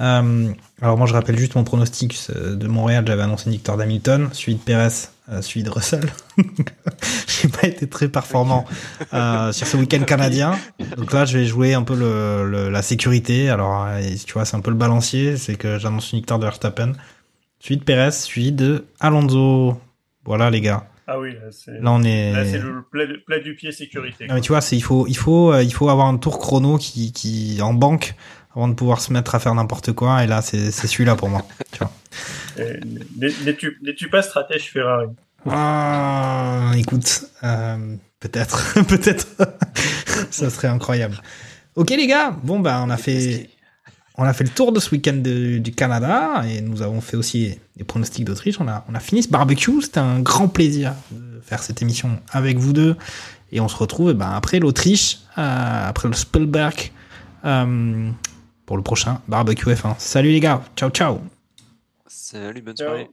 Euh, alors moi, je rappelle juste mon pronostic euh, de Montréal. J'avais annoncé une victoire d'Hamilton, suivi de Perez, euh, suivi de Russell. J'ai pas été très performant euh, sur ce week-end canadien. Donc là, je vais jouer un peu le, le- la sécurité. Alors, euh, tu vois, c'est un peu le balancier. C'est que j'annonce une victoire de Verstappen, suivi de Perez, suivi de Alonso. Voilà, les gars. Ah oui, là, c'est Là, on est. là, c'est le plat, du pied sécurité. Non, mais tu vois, c'est il faut il faut euh, il faut avoir un tour chrono qui qui en banque avant de pouvoir se mettre à faire n'importe quoi. Et là, c'est c'est celui-là pour moi. Tu vois. Euh, n'es- N'es-tu pas stratège Ferrari? Ah, écoute, euh, peut-être, peut-être, ça serait incroyable. Ok les gars, bon bah on a fait, on a fait le tour de ce week-end du Canada et nous avons fait aussi des pronostics d'Autriche. On a, on a fini ce barbecue. C'était un grand plaisir de faire cette émission avec vous deux et on se retrouve eh ben, après l'Autriche, euh, après le Spielberg euh, pour le prochain barbecue F1. Salut les gars, ciao ciao. Salut, bonne Ciao. soirée.